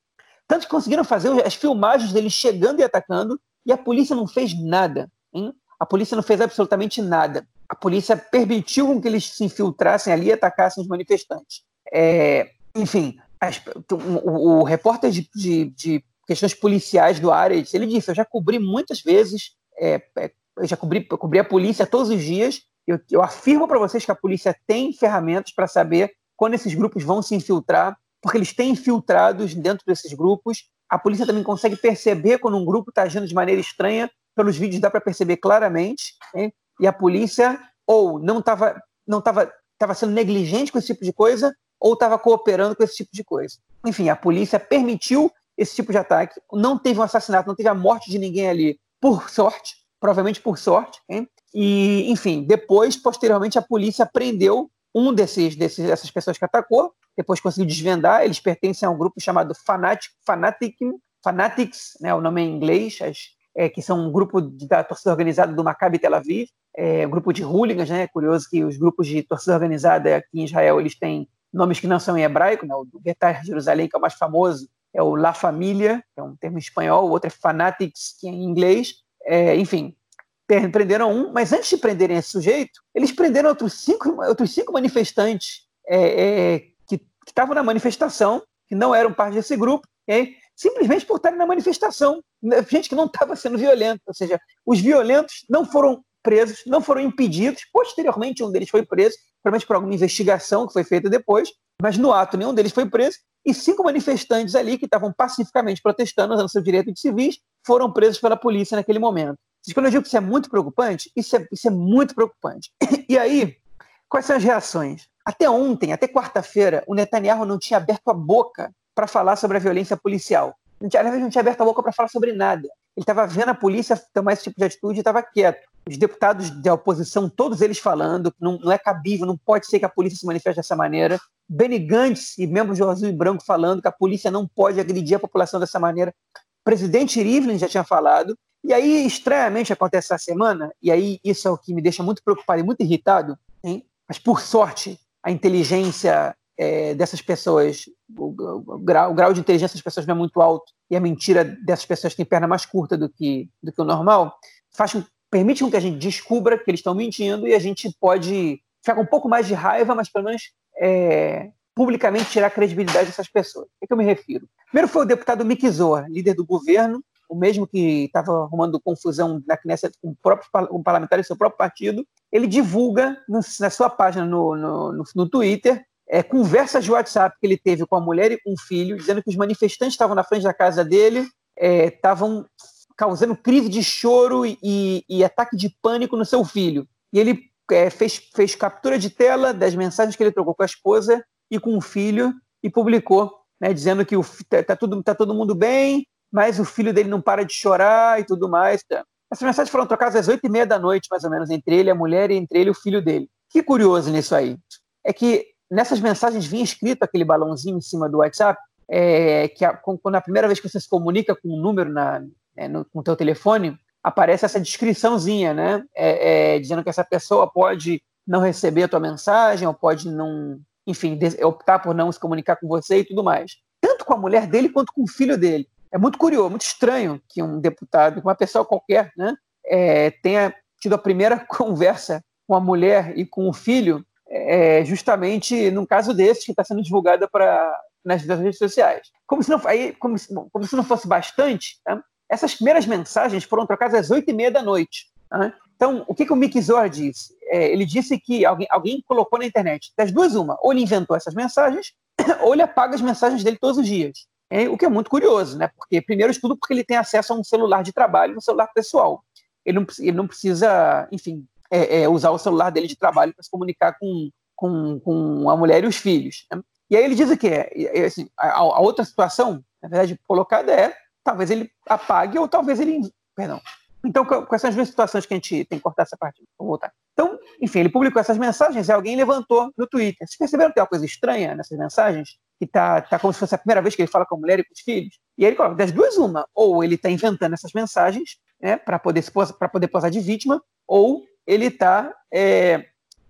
tanto que conseguiram fazer as filmagens deles chegando e atacando, e a polícia não fez nada. Hein? A polícia não fez absolutamente nada. A polícia permitiu que eles se infiltrassem ali e atacassem os manifestantes. É, enfim, as, o, o, repórter de, de, de questões policiais do área, ele disse, eu já cobri muitas vezes, é, é, eu já cobri, eu cobri a polícia todos os dias, eu, eu afirmo para vocês que a polícia tem ferramentas para saber quando esses grupos vão se infiltrar, porque eles têm infiltrados dentro desses grupos. A polícia também consegue perceber quando um grupo está agindo de maneira estranha, pelos vídeos dá para perceber claramente, hein? e a polícia ou não estava não tava, tava sendo negligente com esse tipo de coisa, ou estava cooperando com esse tipo de coisa. Enfim, a polícia permitiu esse tipo de ataque. Não teve um assassinato, não teve a morte de ninguém ali, por sorte, provavelmente por sorte. Hein? E, enfim, depois, posteriormente, a polícia prendeu um desses, desses dessas pessoas que atacou, depois conseguiu desvendar. Eles pertencem a um grupo chamado Fanatic, Fanatic, Fanatics, né, o nome é em inglês, as, é, que são um grupo de, da torcida organizada do Maccabi Tel Aviv, é, um grupo de hooligans, né? É curioso que os grupos de torcida organizada aqui em Israel eles têm nomes que não são em hebraico, né? O Betar Jerusalém, que é o mais famoso, é o La Família, que é um termo espanhol, o outro é Fanatics, que é em inglês. É, enfim, prenderam um, mas antes de prenderem esse sujeito, eles prenderam outros cinco, outros cinco manifestantes é, é, que estavam na manifestação, que não eram parte desse grupo, simplesmente por estarem na manifestação. Gente que não estava sendo violenta, ou seja, os violentos não foram presos, não foram impedidos. Posteriormente, um deles foi preso, provavelmente por alguma investigação que foi feita depois, mas no ato nenhum deles foi preso e cinco manifestantes ali que estavam pacificamente protestando, usando seu direito de civis, foram presos pela polícia naquele momento. Quando eu digo que isso é muito preocupante, isso é, isso é muito preocupante. E aí, quais são as reações? Até ontem, até quarta-feira, o Netanyahu não tinha aberto a boca para falar sobre a violência policial. Tinha, não tinha aberto a boca para falar sobre nada. Ele estava vendo a polícia tomar esse tipo de atitude e estava quieto. Os deputados da oposição, todos eles falando não, não, é cabível, não pode ser que a polícia se manifeste dessa maneira. Benny Gantz e membros do Azul e Branco falando que a polícia não pode agredir a população dessa maneira. O presidente Rivlin já tinha falado. E aí, estranhamente, acontece essa semana, e aí isso é o que me deixa muito preocupado e muito irritado, hein? mas por sorte, a inteligência é, dessas pessoas, o, o, grau, o, grau, de inteligência das pessoas não é muito alto, e a mentira dessas pessoas tem perna mais curta do que, do que o normal, faz, permite com que a gente descubra que eles estão mentindo e a gente pode ficar com um pouco mais de raiva, mas pelo menos é, publicamente tirar a credibilidade dessas pessoas. O que, eu me refiro? Primeiro foi o deputado Mick Zoa, líder do governo, o mesmo que estava arrumando confusão na Knesset com o próprio com parlamentar do seu próprio partido, ele divulga no, na sua página no, no, no, no Twitter é, conversas de WhatsApp que ele teve com a mulher e com o filho, dizendo que os manifestantes estavam na frente da casa dele, estavam é, causando crise de choro e, e, ataque de pânico no seu filho. E ele é, fez, fez captura de tela das mensagens que ele trocou com a esposa e com o filho e publicou, né, dizendo que está tá tudo, tá todo mundo bem, mas o filho dele não para de chorar e tudo mais. Tá. Essas mensagens foram trocadas às oito e meia da noite, mais ou menos, entre ele, a mulher, e entre ele e o filho dele. Que curioso nisso aí é que nessas mensagens vinha escrito aquele balãozinho em cima do WhatsApp, é, que a, quando a primeira vez que você se comunica com um número na, é, no, com o teu telefone, aparece essa descriçãozinha, né? É, é, dizendo que essa pessoa pode não receber a tua mensagem, ou pode não, enfim, optar por não se comunicar com você e tudo mais. Tanto com a mulher dele quanto com o filho dele. É muito curioso, muito estranho que um deputado, uma pessoa qualquer, né, é, tenha tido a primeira [LAUGHS] conversa com a mulher e com o filho é, justamente num caso desse que está sendo divulgada para nas redes sociais. Como se não, aí, como, como se não fosse bastante, tá? essas primeiras mensagens foram trocadas às oito e meia da noite. Tá? Então, o que, que o Mick Zor disse? É, ele disse que alguém, alguém colocou na internet, das duas uma, ou ele inventou essas mensagens, [COUGHS] ou ele apaga as mensagens dele todos os dias. É, o que é muito curioso, né? Porque, primeiro tudo, porque ele tem acesso a um celular de trabalho, um celular pessoal. Ele não, ele não precisa, enfim, é, é, usar o celular dele de trabalho para se comunicar com, com, com a mulher e os filhos. Né? E aí ele diz o quê? Assim, a, a, outra situação, na verdade, colocada é talvez ele apague ou talvez ele. Perdão. Então, com essas duas situações que a gente tem que cortar essa parte, vou voltar. Então, enfim, ele publicou essas mensagens e alguém levantou no Twitter. Vocês perceberam que tem uma coisa estranha nessas mensagens? Que tá, tá como se fosse a primeira vez que ele fala com a mulher e com os filhos. E aí ele coloca, das duas, uma. Ou ele está inventando essas mensagens né, para poder, poder posar de vítima, ou ele está, é,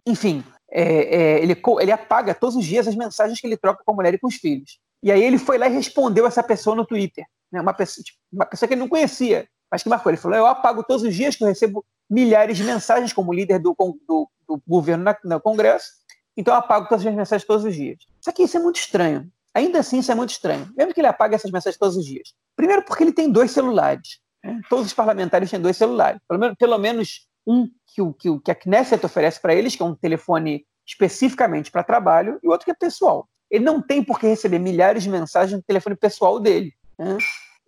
enfim, é, é, ele, ele apaga todos os dias as mensagens que ele troca com a mulher e com os filhos. E aí ele foi lá e respondeu essa pessoa no Twitter. Né, uma, pessoa, tipo, uma pessoa que ele não conhecia, mas que marcou. Ele falou: Eu apago todos os dias que eu recebo milhares de mensagens como líder do, do, do governo na, no Congresso, então eu apago todas as mensagens todos os dias. Só que isso é muito estranho. Ainda assim, isso é muito estranho. Mesmo que ele apague essas mensagens todos os dias. Primeiro, porque ele tem dois celulares. Né? Todos os parlamentares têm dois celulares. Pelo menos, pelo menos um que, o, que, que a Knesset oferece para eles, que é um telefone especificamente para trabalho, e outro que é pessoal. Ele não tem por que receber milhares de mensagens no telefone pessoal dele. Né?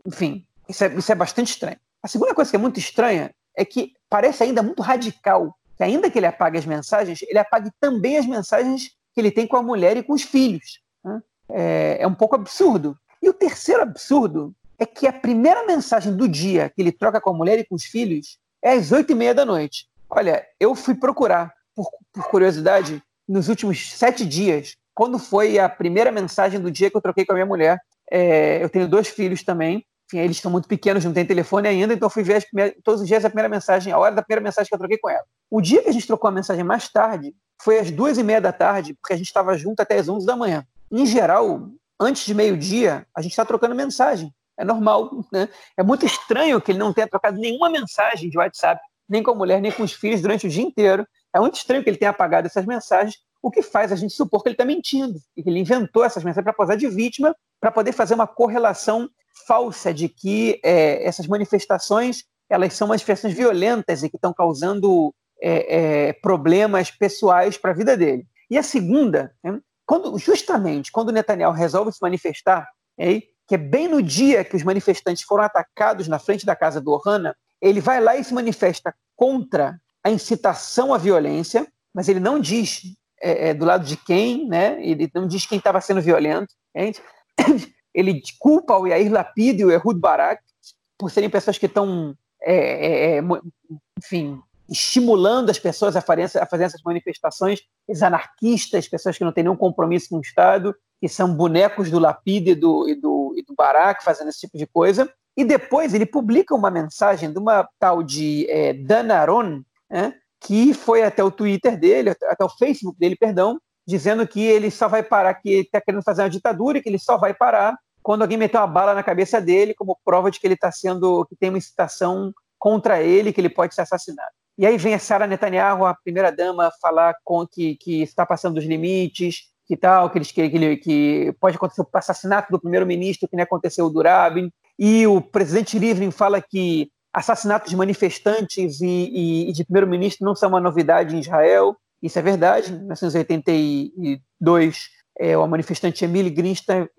Enfim, isso é, isso é bastante estranho. A segunda coisa que é muito estranha é que parece ainda muito radical que, ainda que ele apague as mensagens, ele apague também as mensagens que ele tem com a mulher e com os filhos. Né? É, é um pouco absurdo. E o terceiro absurdo é que a primeira mensagem do dia que ele troca com a mulher e com os filhos é às oito e meia da noite. Olha, eu fui procurar, por, por curiosidade, nos últimos sete dias, quando foi a primeira mensagem do dia que eu troquei com a minha mulher. É, eu tenho dois filhos também, enfim, eles estão muito pequenos, não têm telefone ainda, então eu fui ver todos os dias a primeira mensagem, a hora da primeira mensagem que eu troquei com ela. O dia que a gente trocou a mensagem mais tarde foi às duas e meia da tarde, porque a gente estava junto até às onze da manhã. Em geral, antes de meio-dia, a gente está trocando mensagem. É normal, né? É muito estranho que ele não tenha trocado nenhuma mensagem de WhatsApp, nem com a mulher, nem com os filhos durante o dia inteiro. É muito estranho que ele tenha apagado essas mensagens, o que faz a gente supor que ele está mentindo, e que ele inventou essas mensagens para posar de vítima, para poder fazer uma correlação falsa de que é, essas manifestações elas são manifestações violentas e que estão causando é, é, problemas pessoais para a vida dele. E a segunda, né, quando, justamente quando Netanyahu resolve se manifestar, é, que é bem no dia que os manifestantes foram atacados na frente da casa do Ohana, ele vai lá e se manifesta contra a incitação à violência, mas ele não diz é, é do lado de quem, né? ele não diz quem estava sendo violento. Entende? [COUGHS] ele culpa o Yair Lapid e o Ehud Barak por serem pessoas que estão, é, é, é enfim, estimulando as pessoas a fazer, a fazer essas manifestações, os anarquistas, pessoas que não têm nenhum compromisso com o Estado, que são bonecos do Lapid e do, e do, e do Barak fazendo esse tipo de coisa. E depois ele publica uma mensagem de uma tal de é, Dan Aron, né, que foi até o Twitter dele, até o Facebook dele, perdão, dizendo que ele só vai parar, que ele está querendo fazer uma ditadura e que ele só vai parar quando alguém meter uma bala na cabeça dele como prova de que ele está sendo, que tem uma incitação contra ele, que ele pode ser assassinado. E aí vem a Sara Netanyahu, a primeira dama, falar com que, que está passando dos limites, que tal, que, eles, que, que, que pode acontecer o assassinato do primeiro-ministro, que nem aconteceu do Rabin. E o presidente Rivlin fala que assassinatos de manifestantes e, e, e de primeiro-ministro não são uma novidade em Israel. Isso é verdade. Em 1982, é, o manifestante Emile Grinstein,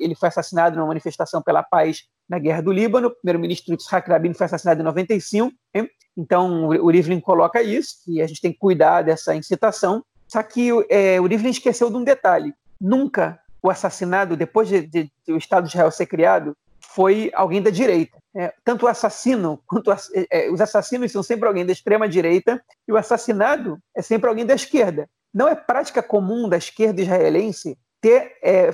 ele foi assassinado numa manifestação pela paz na Guerra do Líbano. O primeiro-ministro Yitzhak Rabin foi assassinado em 95. Hein? Então, o Rivlin coloca isso, que a gente tem que cuidar dessa incitação. Só que é, o Rivlin esqueceu de um detalhe. Nunca o assassinado, depois de, de, de o Estado de Israel ser criado, foi alguém da direita. É, tanto o assassino quanto a, é, os assassinos são sempre alguém da extrema direita e o assassinado é sempre alguém da esquerda. Não é prática comum da esquerda israelense ter é,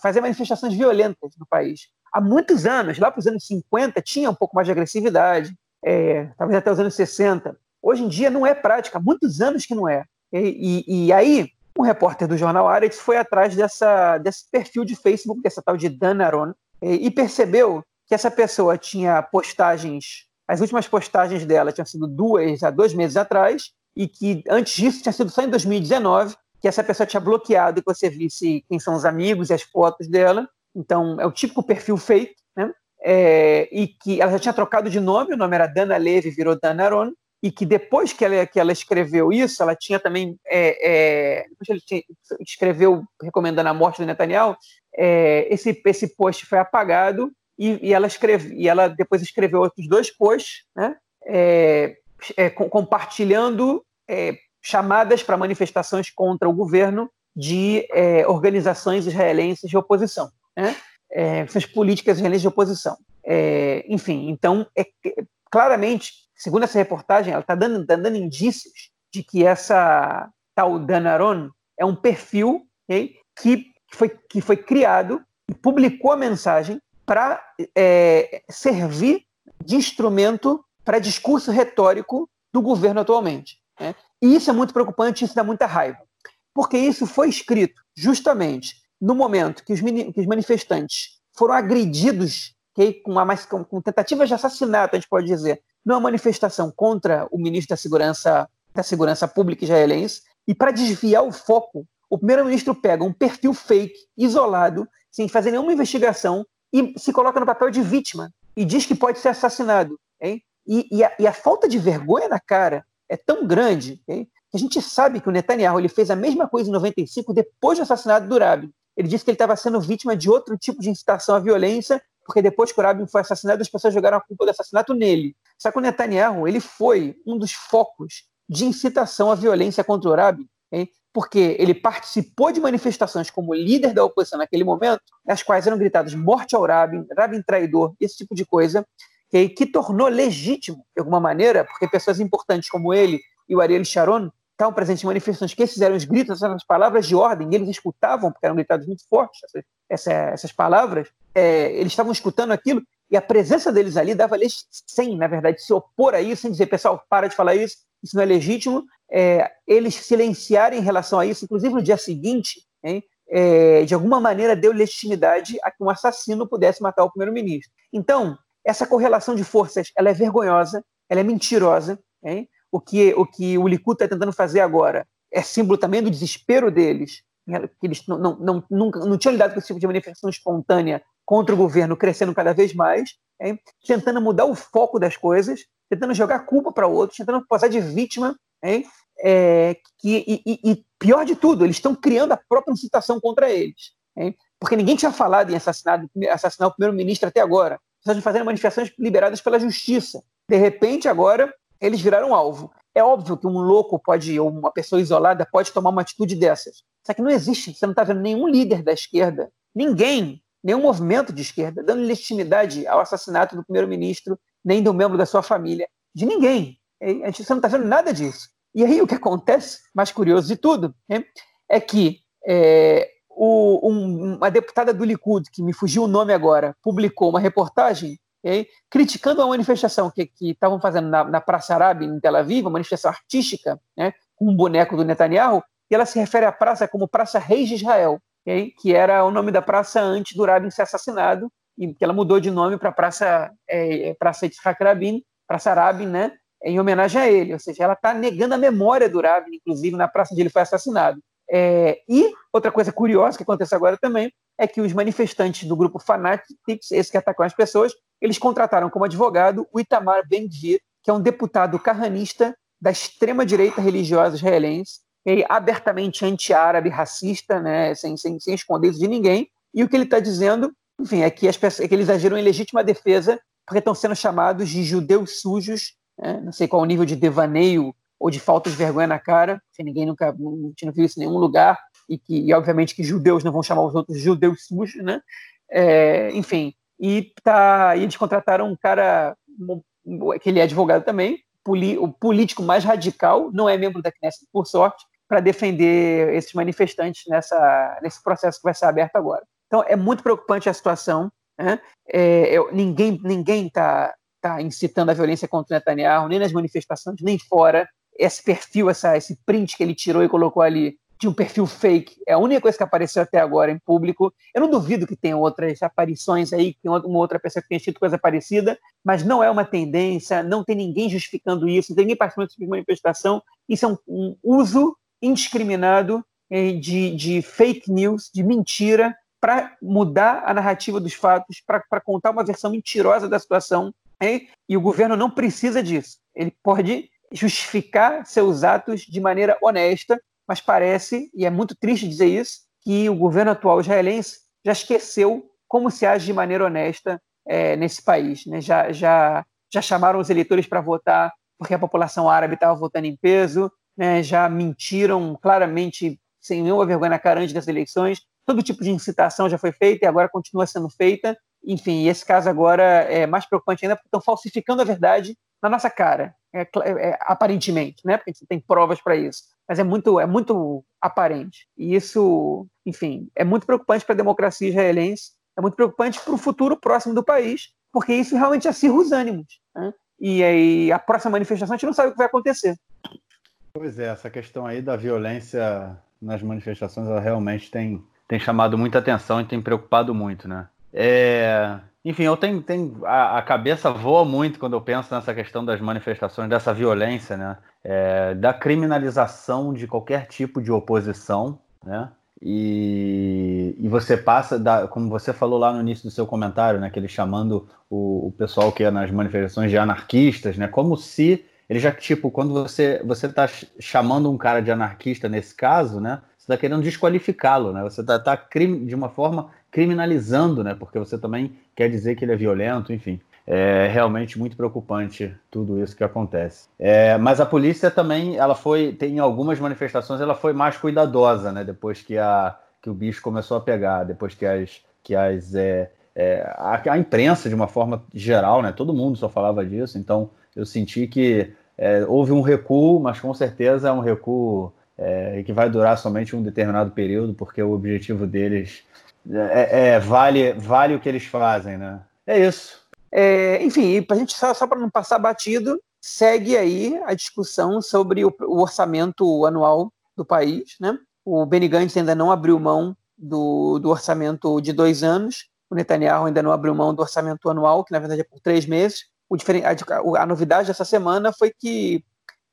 fazer manifestações violentas no país. Há muitos anos, lá para os anos 50, tinha um pouco mais de agressividade, é, talvez até os anos 60. Hoje em dia não é prática, há muitos anos que não é. E, e, e aí, um repórter do jornal Aretz foi atrás dessa, desse perfil de Facebook, dessa tal de Dan Aron, e, e percebeu que essa pessoa tinha postagens, as últimas postagens dela tinham sido duas há dois meses atrás, e que antes disso tinha sido só em 2019, que essa pessoa tinha bloqueado e que você visse quem são os amigos e as fotos dela. Então, é o típico perfil fake, né? É, e que ela já tinha trocado de nome, o nome era Dana Levy, virou Dana Aron, e que depois que ela, que ela escreveu isso, ela tinha também. É, é, ele tinha, escreveu recomendando a morte do Netanyahu, é, esse, esse post foi apagado e, e, ela escreve, e ela depois escreveu outros dois posts, né, é, é, com, compartilhando é, chamadas para manifestações contra o governo de organizações israelenses de oposição, né, essas políticas israelenses de oposição. enfim, então, claramente segundo essa reportagem, ela está dando, tá dando indícios de que essa tal Danaron é um perfil okay, que, foi, que foi criado e publicou a mensagem para é, servir de instrumento para discurso retórico do governo atualmente. Né? E isso é muito preocupante, isso dá muita raiva. Porque isso foi escrito justamente no momento que os, que os manifestantes foram agredidos okay, com, uma, com, com tentativas de assassinato, a gente pode dizer, numa manifestação contra o ministro da Segurança, da Segurança Pública israelense, e para desviar o foco, o primeiro-ministro pega um perfil fake, isolado, sem fazer nenhuma investigação, e se coloca no papel de vítima, e diz que pode ser assassinado. Hein? E, e, a, e a falta de vergonha na cara é tão grande hein? que a gente sabe que o Netanyahu ele fez a mesma coisa em 95, depois do assassinato do Rabin. Ele disse que ele estava sendo vítima de outro tipo de incitação à violência porque depois que o Rabin foi assassinado, as pessoas jogaram a culpa do assassinato nele. Só que o Netanyahu ele foi um dos focos de incitação à violência contra o Rabin, hein? porque ele participou de manifestações como líder da oposição naquele momento, as quais eram gritadas morte ao Rabin, Rabin traidor, esse tipo de coisa, que, que tornou legítimo, de alguma maneira, porque pessoas importantes como ele e o Ariel Sharon estavam presentes em manifestações que fizeram os gritos, essas palavras de ordem, e eles escutavam, porque eram gritados muito fortes, essas, essa, essas palavras, é, eles estavam escutando aquilo, e a presença deles ali dava eles, sem, na verdade, se opor a isso, sem dizer, pessoal, para de falar isso, isso não é legítimo, é, eles silenciarem em relação a isso, inclusive no dia seguinte, hein, é, de alguma maneira deu legitimidade a que um assassino pudesse matar o primeiro-ministro. Então, essa correlação de forças, ela é vergonhosa, ela é mentirosa, hein? o que o, que o Likud está tentando fazer agora é símbolo também do desespero deles, que eles não, não, não, nunca, não tinham lidado com esse tipo de manifestação espontânea contra o governo crescendo cada vez mais, hein? tentando mudar o foco das coisas, tentando jogar culpa para outros, tentando posar de vítima, hein? É, que, e, e, pior de tudo, eles estão criando a própria incitação contra eles. Hein? Porque ninguém tinha falado em assassinar, assassinar o primeiro-ministro até agora. Estão fazendo manifestações liberadas pela justiça. De repente, agora, eles viraram alvo. É óbvio que um louco pode, ou uma pessoa isolada, pode tomar uma atitude dessas. Só que não existe, você não está vendo nenhum líder da esquerda, ninguém, nenhum movimento de esquerda, dando legitimidade ao assassinato do primeiro-ministro, nem do membro da sua família, de ninguém. A gente, você não está vendo nada disso. E aí o que acontece, mais curioso de tudo, né, é que é, o, um, uma deputada do Likud, que me fugiu o nome agora, publicou uma reportagem okay? criticando a manifestação que estavam fazendo na, na, Praça Arábia, em Tel Aviv, uma manifestação artística, né, com um boneco do Netanyahu, e ela se refere à praça como Praça Reis de Israel, okay? que era o nome da praça antes do Rabin ser assassinado, e que ela mudou de nome para Praça, é, praça Yitzhak Rabin, Praça Rabin, né, em homenagem a ele, ou seja, ela está negando a memória do Rabin, inclusive na praça onde ele foi assassinado. É, e outra coisa curiosa que acontece agora também é que os manifestantes do grupo Fanatics, esse que atacou as pessoas, eles contrataram como advogado o Itamar Ben-Gvir, que é um deputado carranista da extrema-direita religiosa israelense, abertamente anti-árabe, racista, né, sem, sem, sem esconder isso de ninguém. E o que ele está dizendo, enfim, é que, as pessoas, é que eles agiram em legítima defesa porque estão sendo chamados de judeus sujos, né, não sei qual o nível de devaneio ou de falta de vergonha na cara, que ninguém nunca não, não viu isso em nenhum lugar, e que, e, obviamente, que judeus não vão chamar os outros judeus sujos, né? É, enfim, e, tá, e eles contrataram um cara que ele é advogado também, o político mais radical, não é membro da Knesset, por sorte, para defender esses manifestantes nessa, nesse processo que vai ser aberto agora. Então, é muito preocupante a situação. Né? É, eu, ninguém ninguém está tá incitando a violência contra o Netanyahu, nem nas manifestações, nem fora. Esse perfil, essa, esse print que ele tirou e colocou ali, de um perfil fake. É a única coisa que apareceu até agora em público. Eu não duvido que tenha outras aparições aí, que uma outra pessoa que tenha tido coisa parecida, mas não é uma tendência, não tem ninguém justificando isso, não tem ninguém participando tipo manifestação. Isso é um, um uso indiscriminado eh, de, de fake news, de mentira, para mudar a narrativa dos fatos, para contar uma versão mentirosa da situação. Hein? E o governo não precisa disso. Ele pode justificar seus atos de maneira honesta, mas parece, e é muito triste dizer isso, que o governo atual israelense já esqueceu como se age de maneira honesta é, nesse país. Né? Já, já, já chamaram os eleitores para votar porque a população árabe estava votando em peso, né? já mentiram claramente, sem nenhuma vergonha na cara antes das eleições. Todo tipo de incitação já foi feita e agora continua sendo feita. Enfim, esse caso agora é mais preocupante ainda porque estão falsificando a verdade na nossa cara, é, é, aparentemente, né? Porque a gente tem provas para isso. Mas é muito, é muito aparente. E isso, enfim, é muito preocupante para a democracia israelense, é muito preocupante para o futuro próximo do país, porque isso realmente acirra os ânimos. Né? E aí, a próxima manifestação, a gente não sabe o que vai acontecer. Pois é, essa questão aí da violência nas manifestações, ela realmente tem, tem chamado muita atenção e tem preocupado muito, né? É, enfim, eu tenho, tenho a, a, cabeça voa muito quando eu penso nessa questão das manifestações, dessa violência, né? É, da criminalização de qualquer tipo de oposição, né? E, e você passa, da, como você falou lá no início do seu comentário, né? Que ele chamando o, o pessoal que é nas manifestações de anarquistas, né? Como se ele já, tipo, quando você você está chamando um cara de anarquista nesse caso, né? Você está querendo desqualificá-lo, né? Você está tá, tá de uma forma criminalizando, né? Porque você também quer dizer que ele é violento, enfim. É realmente muito preocupante tudo isso que acontece. É, mas a polícia também, ela foi, tem algumas manifestações, ela foi mais cuidadosa, né? Depois que, a, que o bicho começou a pegar, depois que as, que as é, é, a, a, imprensa, de uma forma geral, né? Todo mundo só falava disso, então eu senti que é, houve um recuo, mas com certeza é um recuo é, que vai durar somente um determinado período, porque o objetivo deles é, é, vale, vale o que eles fazem, né? É isso. É, enfim, para a gente só, só para não passar batido, segue aí a discussão sobre o, o, orçamento anual do país, né? O Benny Gantz ainda não abriu mão do, do orçamento de dois anos, o Netanyahu ainda não abriu mão do orçamento anual, que na verdade é por três meses. O a, a novidade dessa semana foi que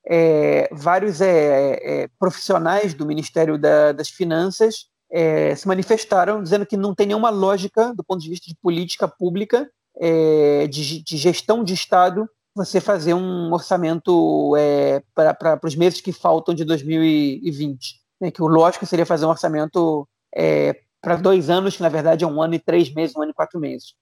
é, vários é, é, profissionais do Ministério da, das Finanças é, se manifestaram dizendo que não tem nenhuma lógica do ponto de vista de política pública, é, de, de, gestão de Estado, você fazer um orçamento é, para os meses que faltam de 2020. Né, que o lógico seria fazer um orçamento para dois anos, que na verdade é um ano e três meses, um ano e quatro meses.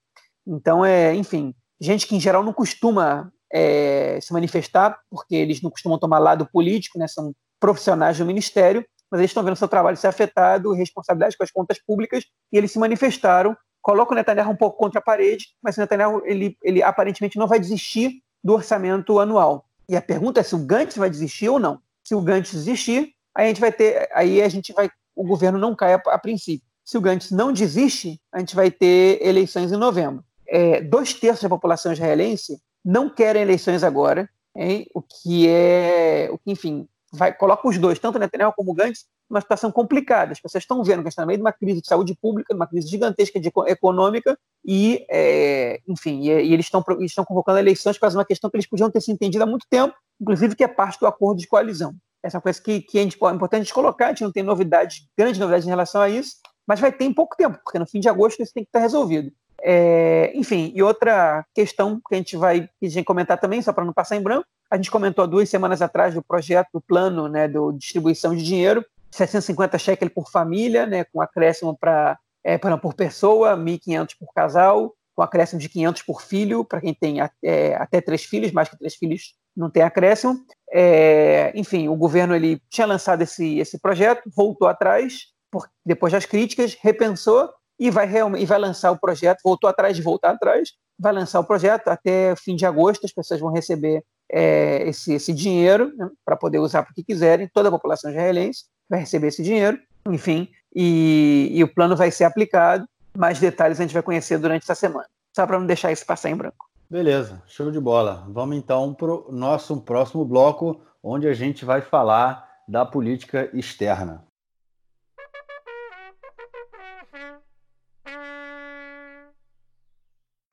Então, é, enfim, gente que em geral não costuma é, se manifestar, porque eles não costumam tomar lado político, né, são profissionais do ministério, mas eles estão vendo seu trabalho ser afetado, responsabilidade com as contas públicas, e eles se manifestaram, colocam o Netanyahu um pouco contra a parede, mas o Netanyahu ele, ele aparentemente não vai desistir do orçamento anual. E a pergunta é se o Gantz vai desistir ou não. Se o Gantz desistir, aí a gente vai ter, aí a gente vai, o governo não cai a, a princípio. Se o Gantz não desiste, a gente vai ter eleições em novembro. É, dois terços da população israelense não querem eleições agora, hein? o que é, o que enfim, vai, coloca os dois, tanto Netanyahu como Gantz, numa situação complicada. As pessoas estão vendo que está no meio de uma crise de saúde pública, de uma crise gigantesca de, econômica, e, é, enfim, e, e eles estão, estão convocando eleições por uma questão que eles podiam ter se entendido há muito tempo, inclusive que é parte do acordo de coalizão. Essa é uma coisa que, que é importante a gente colocar, a gente não tem novidades, grandes novidades em relação a isso, mas vai ter em pouco tempo, porque no fim de agosto isso tem que estar resolvido. É, enfim, e outra questão que a gente vai a gente comentar também, só para não passar em branco, a gente comentou há duas semanas atrás do projeto, do plano né, do distribuição de dinheiro, 750 shekels por família, né, com acréscimo para é, por pessoa, 1.500 por casal, com acréscimo de 500 por filho, para quem tem é, até três filhos, mais que três filhos não tem acréscimo. É, enfim, o governo ele tinha lançado esse, esse projeto, voltou atrás, por, depois das críticas, repensou e vai, e vai lançar o projeto, voltou atrás de voltar atrás, vai lançar o projeto até fim de agosto, as pessoas vão receber é, esse, esse dinheiro né, para poder usar para o que quiserem, toda a população israelense vai receber esse dinheiro, enfim, e, e o plano vai ser aplicado. Mais detalhes a gente vai conhecer durante essa semana, só para não deixar isso passar em branco. Beleza, show de bola. Vamos então para o nosso próximo bloco, onde a gente vai falar da política externa.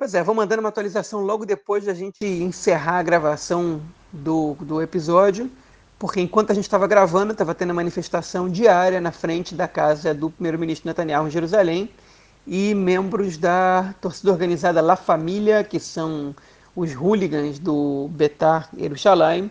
Pois é, vou mandando uma atualização logo depois da gente encerrar a gravação do, do episódio, porque enquanto a gente estava gravando, estava tendo manifestação diária na frente da casa do primeiro-ministro Netanyahu em Jerusalém e membros da torcida organizada La Família, que são os hooligans do Betar Yerushalayim,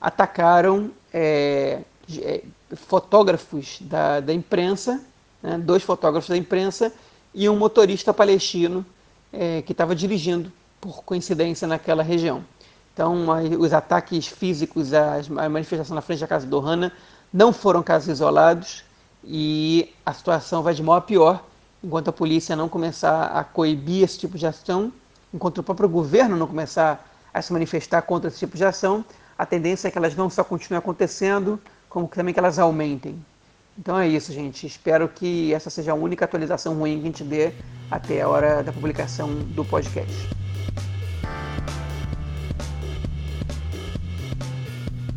atacaram é, é, fotógrafos da, da imprensa, né, dois fotógrafos da imprensa e um motorista palestino é, que estava dirigindo, por coincidência, naquela região. Então, os ataques físicos, a manifestação na frente da casa do Hanna não foram casos isolados e a situação vai de mal a pior enquanto a polícia não começar a coibir esse tipo de ação, enquanto o próprio governo não começar a se manifestar contra esse tipo de ação, a tendência é que elas não só continuem acontecendo, como também que elas aumentem. Então é isso, gente. Espero que essa seja a única atualização ruim que a gente dê até a hora da publicação do podcast.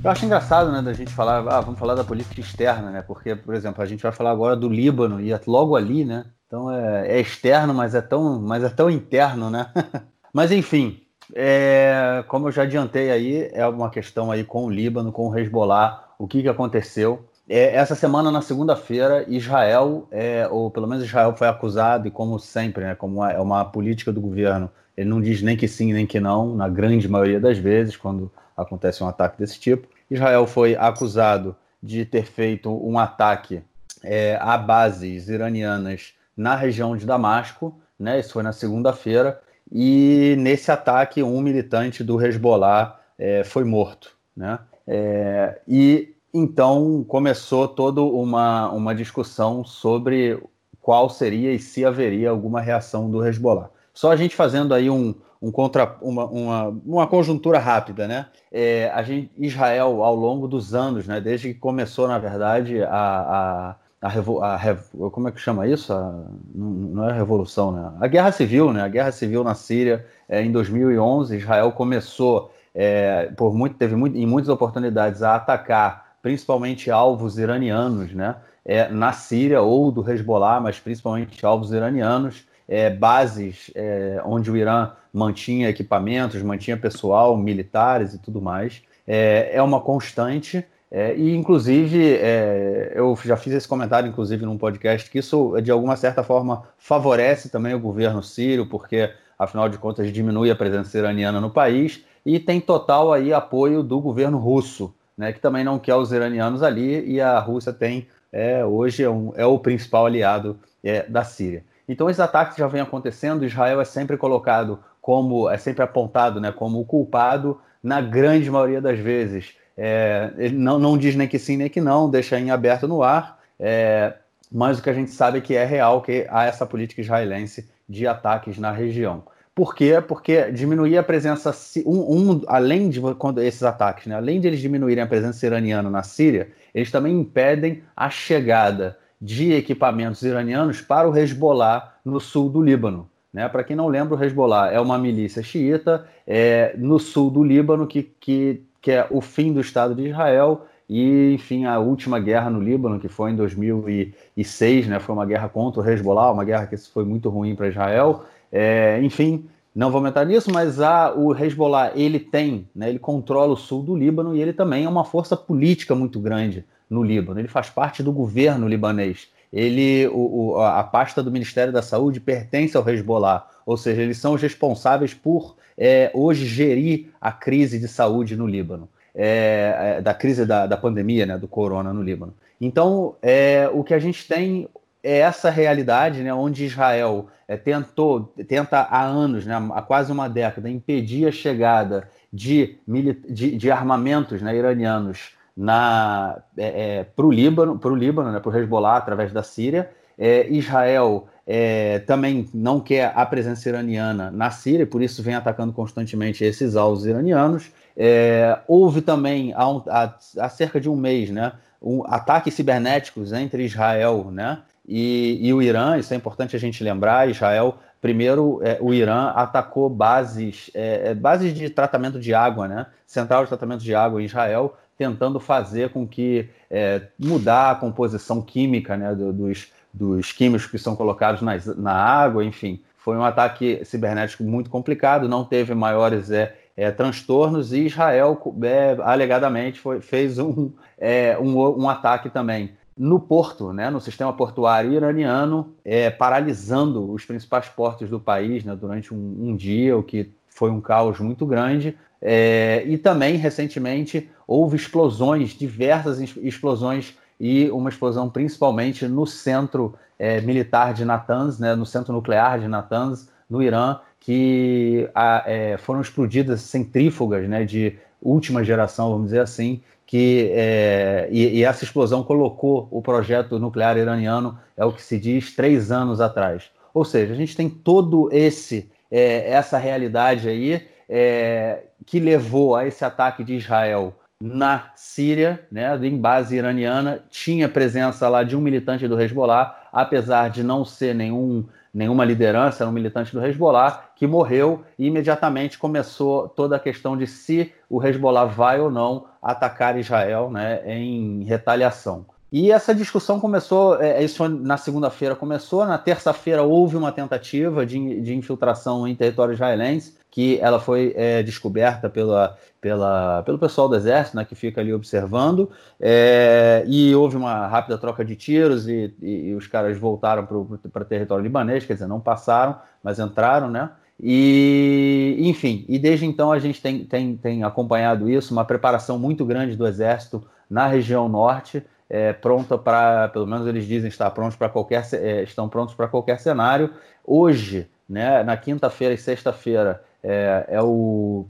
Eu acho engraçado, né, da gente falar, ah, vamos falar da política externa, né? Porque, por exemplo, a gente vai falar agora do Líbano e é logo ali, né? Então é, é externo, mas é tão, mas é tão interno, né? [LAUGHS] mas enfim, é, como eu já adiantei aí, é uma questão aí com o Líbano, com o Hezbollah, o que, que aconteceu. É, essa semana, na segunda-feira, Israel, é, ou pelo menos Israel foi acusado, e como sempre, né, como é uma política do governo, ele não diz nem que sim nem que não, na grande maioria das vezes, quando acontece um ataque desse tipo. Israel foi acusado de ter feito um ataque é, a bases iranianas na região de Damasco, né? Isso foi na segunda-feira. E nesse ataque, um militante do Hezbollah é, foi morto, né? É, e então começou toda uma, uma discussão sobre qual seria e se haveria alguma reação do Hezbollah. Só a gente fazendo aí um, um contra, uma, uma, uma conjuntura rápida, né? É, a gente, Israel, ao longo dos anos, né, desde que começou, na verdade, a, a, a, a como é que chama isso? A, não, é a revolução, né? A guerra civil, né? A guerra civil na Síria, é, em 2011, Israel começou, é, por muito, teve muito, em muitas oportunidades, a atacar principalmente alvos iranianos, né? É, na Síria ou do Hezbollah, mas principalmente alvos iranianos é, bases é, onde o Irã mantinha equipamentos, mantinha pessoal, militares e tudo mais. É, é uma constante. É, e, inclusive, é, eu já fiz esse comentário, inclusive, num podcast, que isso, de alguma certa forma, favorece também o governo sírio, porque, afinal de contas, diminui a presença iraniana no país e tem total aí apoio do governo russo, né, que também não quer os iranianos ali, e a Rússia tem, é, hoje, é, um, é o principal aliado é, da Síria. Então esses ataques já vêm acontecendo, Israel é sempre colocado como, é sempre apontado né, como o culpado, na grande maioria das vezes. É, ele não, não diz nem que sim nem que não, deixa em aberto no ar, é, mas o que a gente sabe é que é real que há essa política israelense de ataques na região. Por quê? Porque diminuir a presença, um, um, além de quando esses ataques, né, além de eles diminuírem a presença iraniana na Síria, eles também impedem a chegada de equipamentos iranianos para o Hezbollah no sul do Líbano. Né? Para quem não lembra, o Hezbollah é uma milícia xiita é, no sul do Líbano, que, que, que é o fim do Estado de Israel e, enfim, a última guerra no Líbano, que foi em 2006, né? foi uma guerra contra o Hezbollah, uma guerra que foi muito ruim para Israel. É, enfim, não vou aumentar nisso, mas a, o Hezbollah ele tem, né, ele controla o sul do Líbano e ele também é uma força política muito grande no Líbano. Ele faz parte do governo libanês. Ele, o, o, a pasta do Ministério da Saúde pertence ao Hezbollah, ou seja, eles são os responsáveis por é, hoje gerir a crise de saúde no Líbano, é, é, da crise da, da pandemia, né, do corona no Líbano. Então, é, o que a gente tem é essa realidade, né, onde Israel é, tentou, tenta há anos, né, há quase uma década, impedir a chegada de, de, de armamentos né, iranianos na é, é, para o Líbano, para o Líbano, né, para o Hezbollah através da Síria. É, Israel é, também não quer a presença iraniana na Síria, por isso vem atacando constantemente esses alvos iranianos. É, houve também há, um, há, há, cerca de um mês, né, um, ataques cibernéticos entre Israel, né, e, e, o Irã. Isso é importante a gente lembrar. Israel primeiro é, o Irã atacou bases, é, bases de tratamento de água, né? Central de tratamento de água em Israel, tentando fazer com que é, mudar a composição química né, dos, dos químicos que são colocados na, na água, enfim. Foi um ataque cibernético muito complicado, não teve maiores é, é, transtornos e Israel, é, alegadamente, foi, fez um, é, um, um, ataque também no porto, né, no sistema portuário iraniano, é, paralisando os principais portos do país né, durante um, um dia, o que foi um caos muito grande. É, e também, recentemente, houve explosões, diversas explosões, e uma explosão principalmente no centro é, militar de Natanz, né, no centro nuclear de Natanz, no Irã, que a, é, foram explodidas centrífugas né, de última geração, vamos dizer assim, que é, e, e, essa explosão colocou o projeto nuclear iraniano, é o que se diz, três anos atrás. Ou seja, a gente tem todo esse é, essa realidade aí é, que levou a esse ataque de Israel na Síria, né, em base iraniana, tinha presença lá de um militante do Hezbollah, apesar de não ser nenhum, nenhuma liderança, era um militante do Hezbollah, que morreu e imediatamente começou toda a questão de se o Hezbollah vai ou não atacar Israel né, em retaliação. E essa discussão começou, é, isso na segunda-feira começou, na terça-feira houve uma tentativa de, de infiltração em território israelense, que ela foi é, descoberta pela, pela, pelo pessoal do exército, né, que fica ali observando, é, e houve uma rápida troca de tiros e, e, e os caras voltaram para o território libanês, quer dizer, não passaram, mas entraram, né? E, enfim, e desde então a gente tem, tem, tem acompanhado isso, uma preparação muito grande do exército na região norte, é, pronta para, pelo menos eles dizem estar prontos para qualquer, é, estão prontos para qualquer cenário. Hoje, né, na quinta-feira e sexta-feira, é, é, o,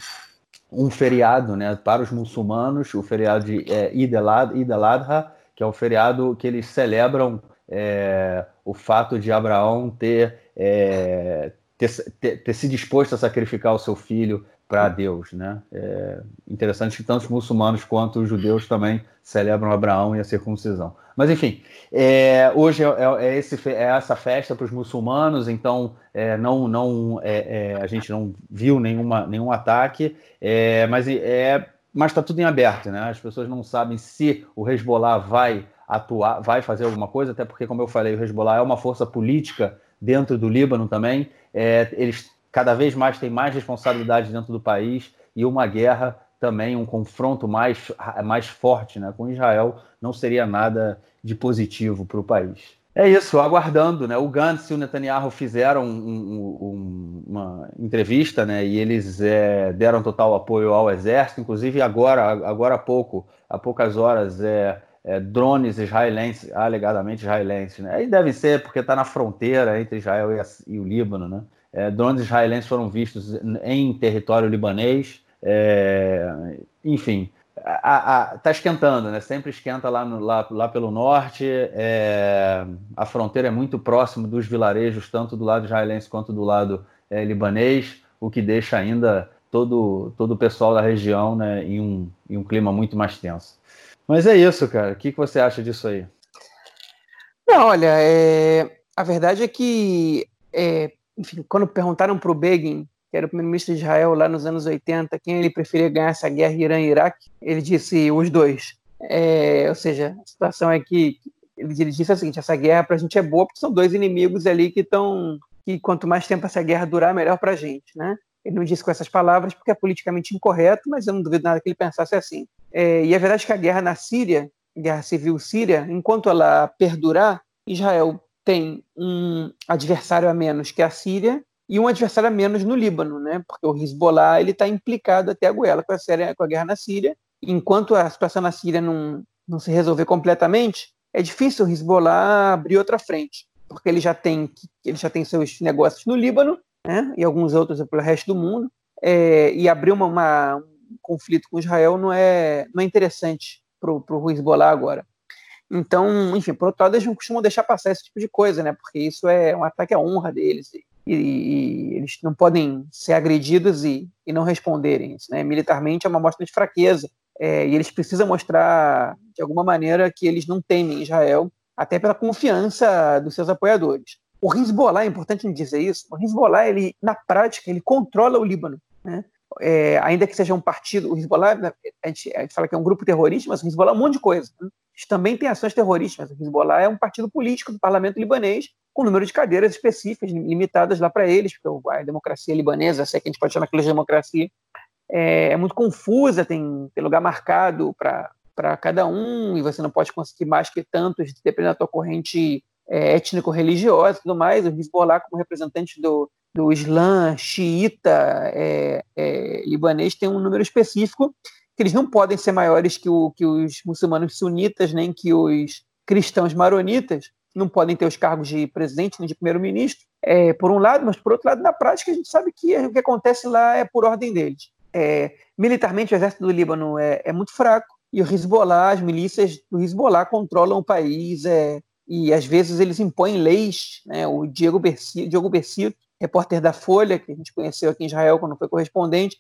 um feriado né, para os muçulmanos, o feriado de é, Eid al-Adha, que é o feriado que eles celebram é, o fato de Abraão ter, é, ter, ter, ter se disposto a sacrificar o seu filho para Deus, né? É interessante que tanto os muçulmanos quanto os judeus também celebram Abraão e a circuncisão. Mas enfim, é, hoje é, é, é esse, é essa festa para os muçulmanos, então é, não, não, é, é, a gente não viu nenhuma, nenhum ataque, mas é, mas está tudo em aberto, né? As pessoas não sabem se o Hezbollah vai atuar, vai fazer alguma coisa, até porque, como eu falei, o Hezbollah é uma força política dentro do Líbano também. eles cada vez mais tem mais responsabilidade dentro do país e uma guerra também, um confronto mais, mais forte né, com Israel, não seria nada de positivo para o país. É isso, aguardando, né? O Gantz e o Netanyahu fizeram um, um, uma entrevista, né? E eles é, deram total apoio ao exército, inclusive agora, agora há pouco, há poucas horas, é, é drones israelenses, alegadamente israelenses, né? E devem ser porque está na fronteira entre Israel e, a, e o Líbano, né? É, drones israelenses foram vistos em território libanês. É, enfim, está esquentando, né? Sempre esquenta lá, no, lá, lá pelo norte. É, a fronteira é muito próxima dos vilarejos, tanto do lado israelense quanto do lado é, libanês, o que deixa ainda todo, todo o pessoal da região né, em, um, em um clima muito mais tenso. Mas é isso, cara. O que, que você acha disso aí? Não, olha, é, a verdade é que é, enfim, quando perguntaram para o Begin, que era o primeiro-ministro de Israel lá nos anos 80, quem ele preferia ganhar essa guerra Irã-Iraque, ele disse os dois. É, ou seja, a situação é que ele, disse o seguinte: essa guerra para a gente é boa porque são dois inimigos ali que estão. que quanto mais tempo essa guerra durar, melhor para a gente, né? Ele não disse com essas palavras porque é politicamente incorreto, mas eu não duvido nada que ele pensasse assim. É, e a verdade é que a guerra na Síria, a guerra civil síria, enquanto ela perdurar, Israel tem um adversário a menos que a Síria e um adversário a menos no Líbano, né? Porque o Hezbollah ele está implicado até a goela com a, Síria, com a guerra na Síria. Enquanto a situação na Síria não, não se resolver completamente, é difícil o Hezbollah abrir outra frente, porque ele já tem ele já tem seus negócios no Líbano, né? E alguns outros pelo resto do mundo. É, e abrir uma, uma, um conflito com Israel não é não é interessante para o Hezbollah agora. Então, enfim, por outro lado, eles não costumam deixar passar esse tipo de coisa, né? Porque isso é um ataque à honra deles. E, e, eles não podem ser agredidos e, e não responderem isso, né? Militarmente é uma mostra de fraqueza. É, e eles precisam mostrar, de alguma maneira, que eles não temem Israel, até pela confiança dos seus apoiadores. O Hezbollah, é importante dizer isso, o Hezbollah, ele, na prática, ele controla o Líbano. Né? É, ainda que seja um partido, o Hezbollah, a gente, a gente, fala que é um grupo terrorista, mas o Hezbollah é um monte de coisa. Né? também tem ações terroristas. O Hezbollah é um partido político do parlamento libanês, com número de cadeiras específicas, limitadas lá para eles, porque a democracia libanesa, se é que a gente pode chamar aquilo de democracia, é, é muito confusa, tem, tem lugar marcado para cada um, e você não pode conseguir mais que tantos, dependendo da tua corrente é, étnico-religiosa e tudo mais. O Hezbollah, como representante do, do Islã xiita é, é, libanês tem um número específico que eles não podem ser maiores que, o, que os muçulmanos sunitas nem que os cristãos maronitas não podem ter os cargos de presidente nem de primeiro-ministro, é, por um lado, mas por outro lado, na prática, a gente sabe que o que acontece lá é por ordem deles. É, militarmente, o exército do Líbano é, é, muito fraco e o Hezbollah, as milícias do Hezbollah controlam o país é, e às vezes eles impõem leis. Né? O Diego Bercito, Bercito, repórter da Folha, que a gente conheceu aqui em Israel quando foi correspondente,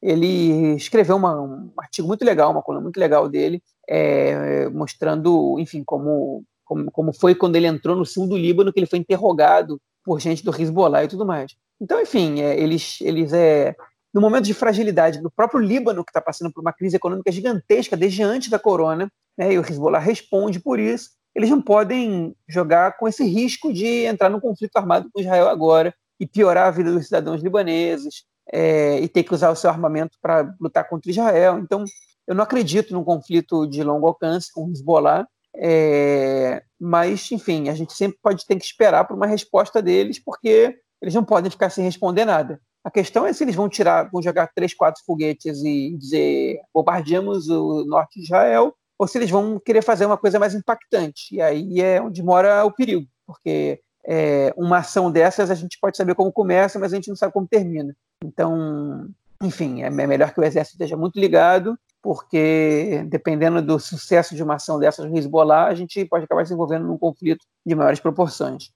ele escreveu uma, um artigo muito legal, uma coluna muito legal dele, é, mostrando, enfim, como, como, como foi quando ele entrou no sul do Líbano, que ele foi interrogado por gente do Hezbollah e tudo mais. Então, enfim, é, eles, eles é, no momento de fragilidade do próprio Líbano, que está passando por uma crise econômica gigantesca desde antes da corona, né, e o Hezbollah responde por isso, eles não podem jogar com esse risco de entrar num conflito armado com Israel agora e piorar a vida dos cidadãos libaneses é, e ter que usar o seu armamento para lutar contra Israel. Então, eu não acredito num conflito de longo alcance com Hezbollah, é, mas, enfim, a gente sempre pode ter que esperar por uma resposta deles, porque eles não podem ficar sem responder nada. A questão é se eles vão tirar, vão jogar três, quatro foguetes e dizer bombardeamos o norte de Israel, ou se eles vão querer fazer uma coisa mais impactante. E aí é onde mora o perigo, porque é, uma ação dessas a gente pode saber como começa, mas a gente não sabe como termina. Então, enfim, é melhor que o exército esteja muito ligado, porque dependendo do sucesso de uma ação dessas no Hezbollah, a gente pode acabar se envolvendo num conflito de maiores proporções.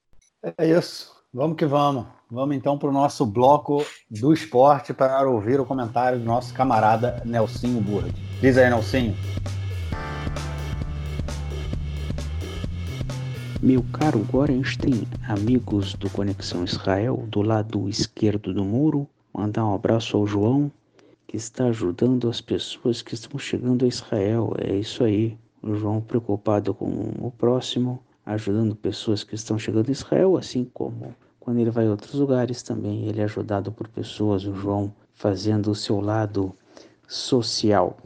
É isso. Vamos que vamos. Vamos então para o nosso bloco do esporte para ouvir o comentário do nosso camarada Nelsinho Burd. Diz aí, Nelsinho. Meu caro Gorenstein, amigos do Conexão Israel, do lado esquerdo do muro, mandar um abraço ao João, que está ajudando as pessoas que estão chegando a Israel. É isso aí. O João preocupado com o próximo, ajudando pessoas que estão chegando a Israel, assim como quando ele vai a outros lugares também, ele é ajudado por pessoas, o João fazendo o seu lado social.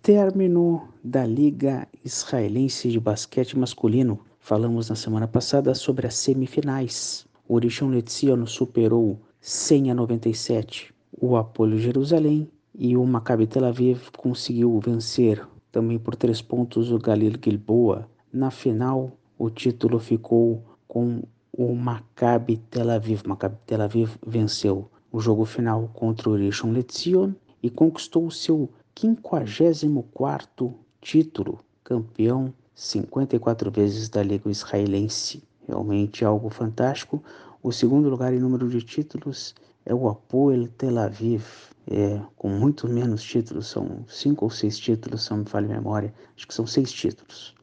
Término da Liga Israelense de Basquete Masculino. Falamos na semana passada sobre as semifinais. O Rishon LeZion superou 100 a 97 o Apolo Jerusalém e o Maccabi Tel Aviv conseguiu vencer também por três pontos o Galil Gilboa. Na final, o título ficou com o Maccabi Tel Aviv. Maccabi Tel Aviv venceu o jogo final contra o Rishon LeZion e conquistou o seu 54º título, campeão 54 vezes da Liga Israelense. Realmente algo fantástico. O segundo lugar em número de títulos é o Apoel Tel Aviv, é, com muito menos títulos, são cinco ou seis títulos, se não me falha a memória, acho que são seis títulos.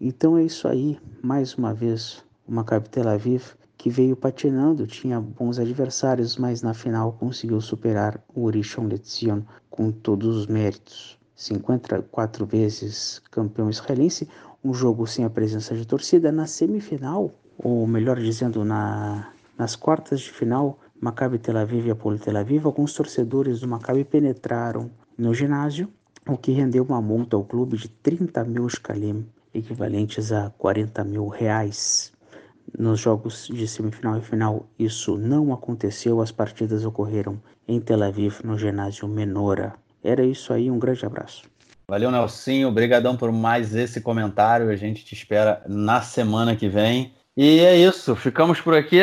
Então é isso aí, mais uma vez, o Maccabi Tel Aviv que veio patinando, tinha bons adversários, mas na final conseguiu superar o Rishon LeZion com todos os méritos. 54 vezes campeão israelense, um jogo sem a presença de torcida. Na semifinal, ou melhor dizendo, na nas quartas de final, Maccabi Tel Aviv e Apolo Tel Aviv, alguns torcedores do Maccabi penetraram no ginásio, o que rendeu uma multa ao clube de 30 mil shkalim, equivalentes a 40 mil reais. Nos jogos de semifinal e final, isso não aconteceu, as partidas ocorreram em Tel Aviv, no ginásio Menora. Era isso aí, um grande abraço. Valeu, Nelsinho. Obrigadão por mais esse comentário. A gente te espera na semana que vem. E é isso. Ficamos por aqui.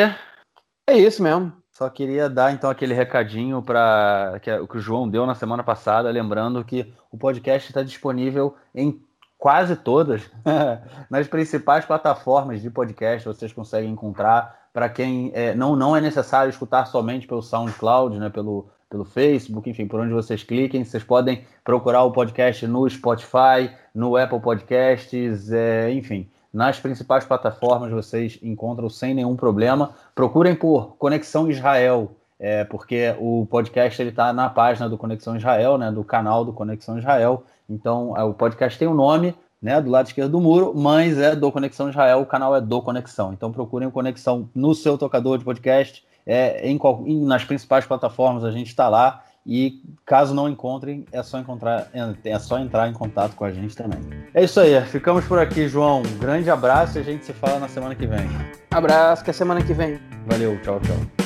É isso mesmo. Só queria dar então aquele recadinho para que, que o João deu na semana passada, lembrando que o podcast está disponível em quase todas [LAUGHS] nas principais plataformas de podcast. Vocês conseguem encontrar. Para quem é, não não é necessário escutar somente pelo SoundCloud, né, pelo pelo Facebook, enfim, por onde vocês cliquem. Vocês podem procurar o podcast no Spotify, no Apple Podcasts, é, enfim nas principais plataformas vocês encontram sem nenhum problema. Procurem por Conexão Israel, é, porque o podcast ele está na página do Conexão Israel, né, do canal do Conexão Israel. Então é, o podcast tem o um nome, né, do lado esquerdo do muro, mas é do Conexão Israel, o canal é do Conexão. Então procurem Conexão no seu tocador de podcast, é, em, em nas principais plataformas a gente está lá. E caso não encontrem, é só encontrar, é só entrar em contato com a gente também. É isso aí, ficamos por aqui, João. Um grande abraço e a gente se fala na semana que vem. Abraço, até semana que vem. Valeu, tchau, tchau.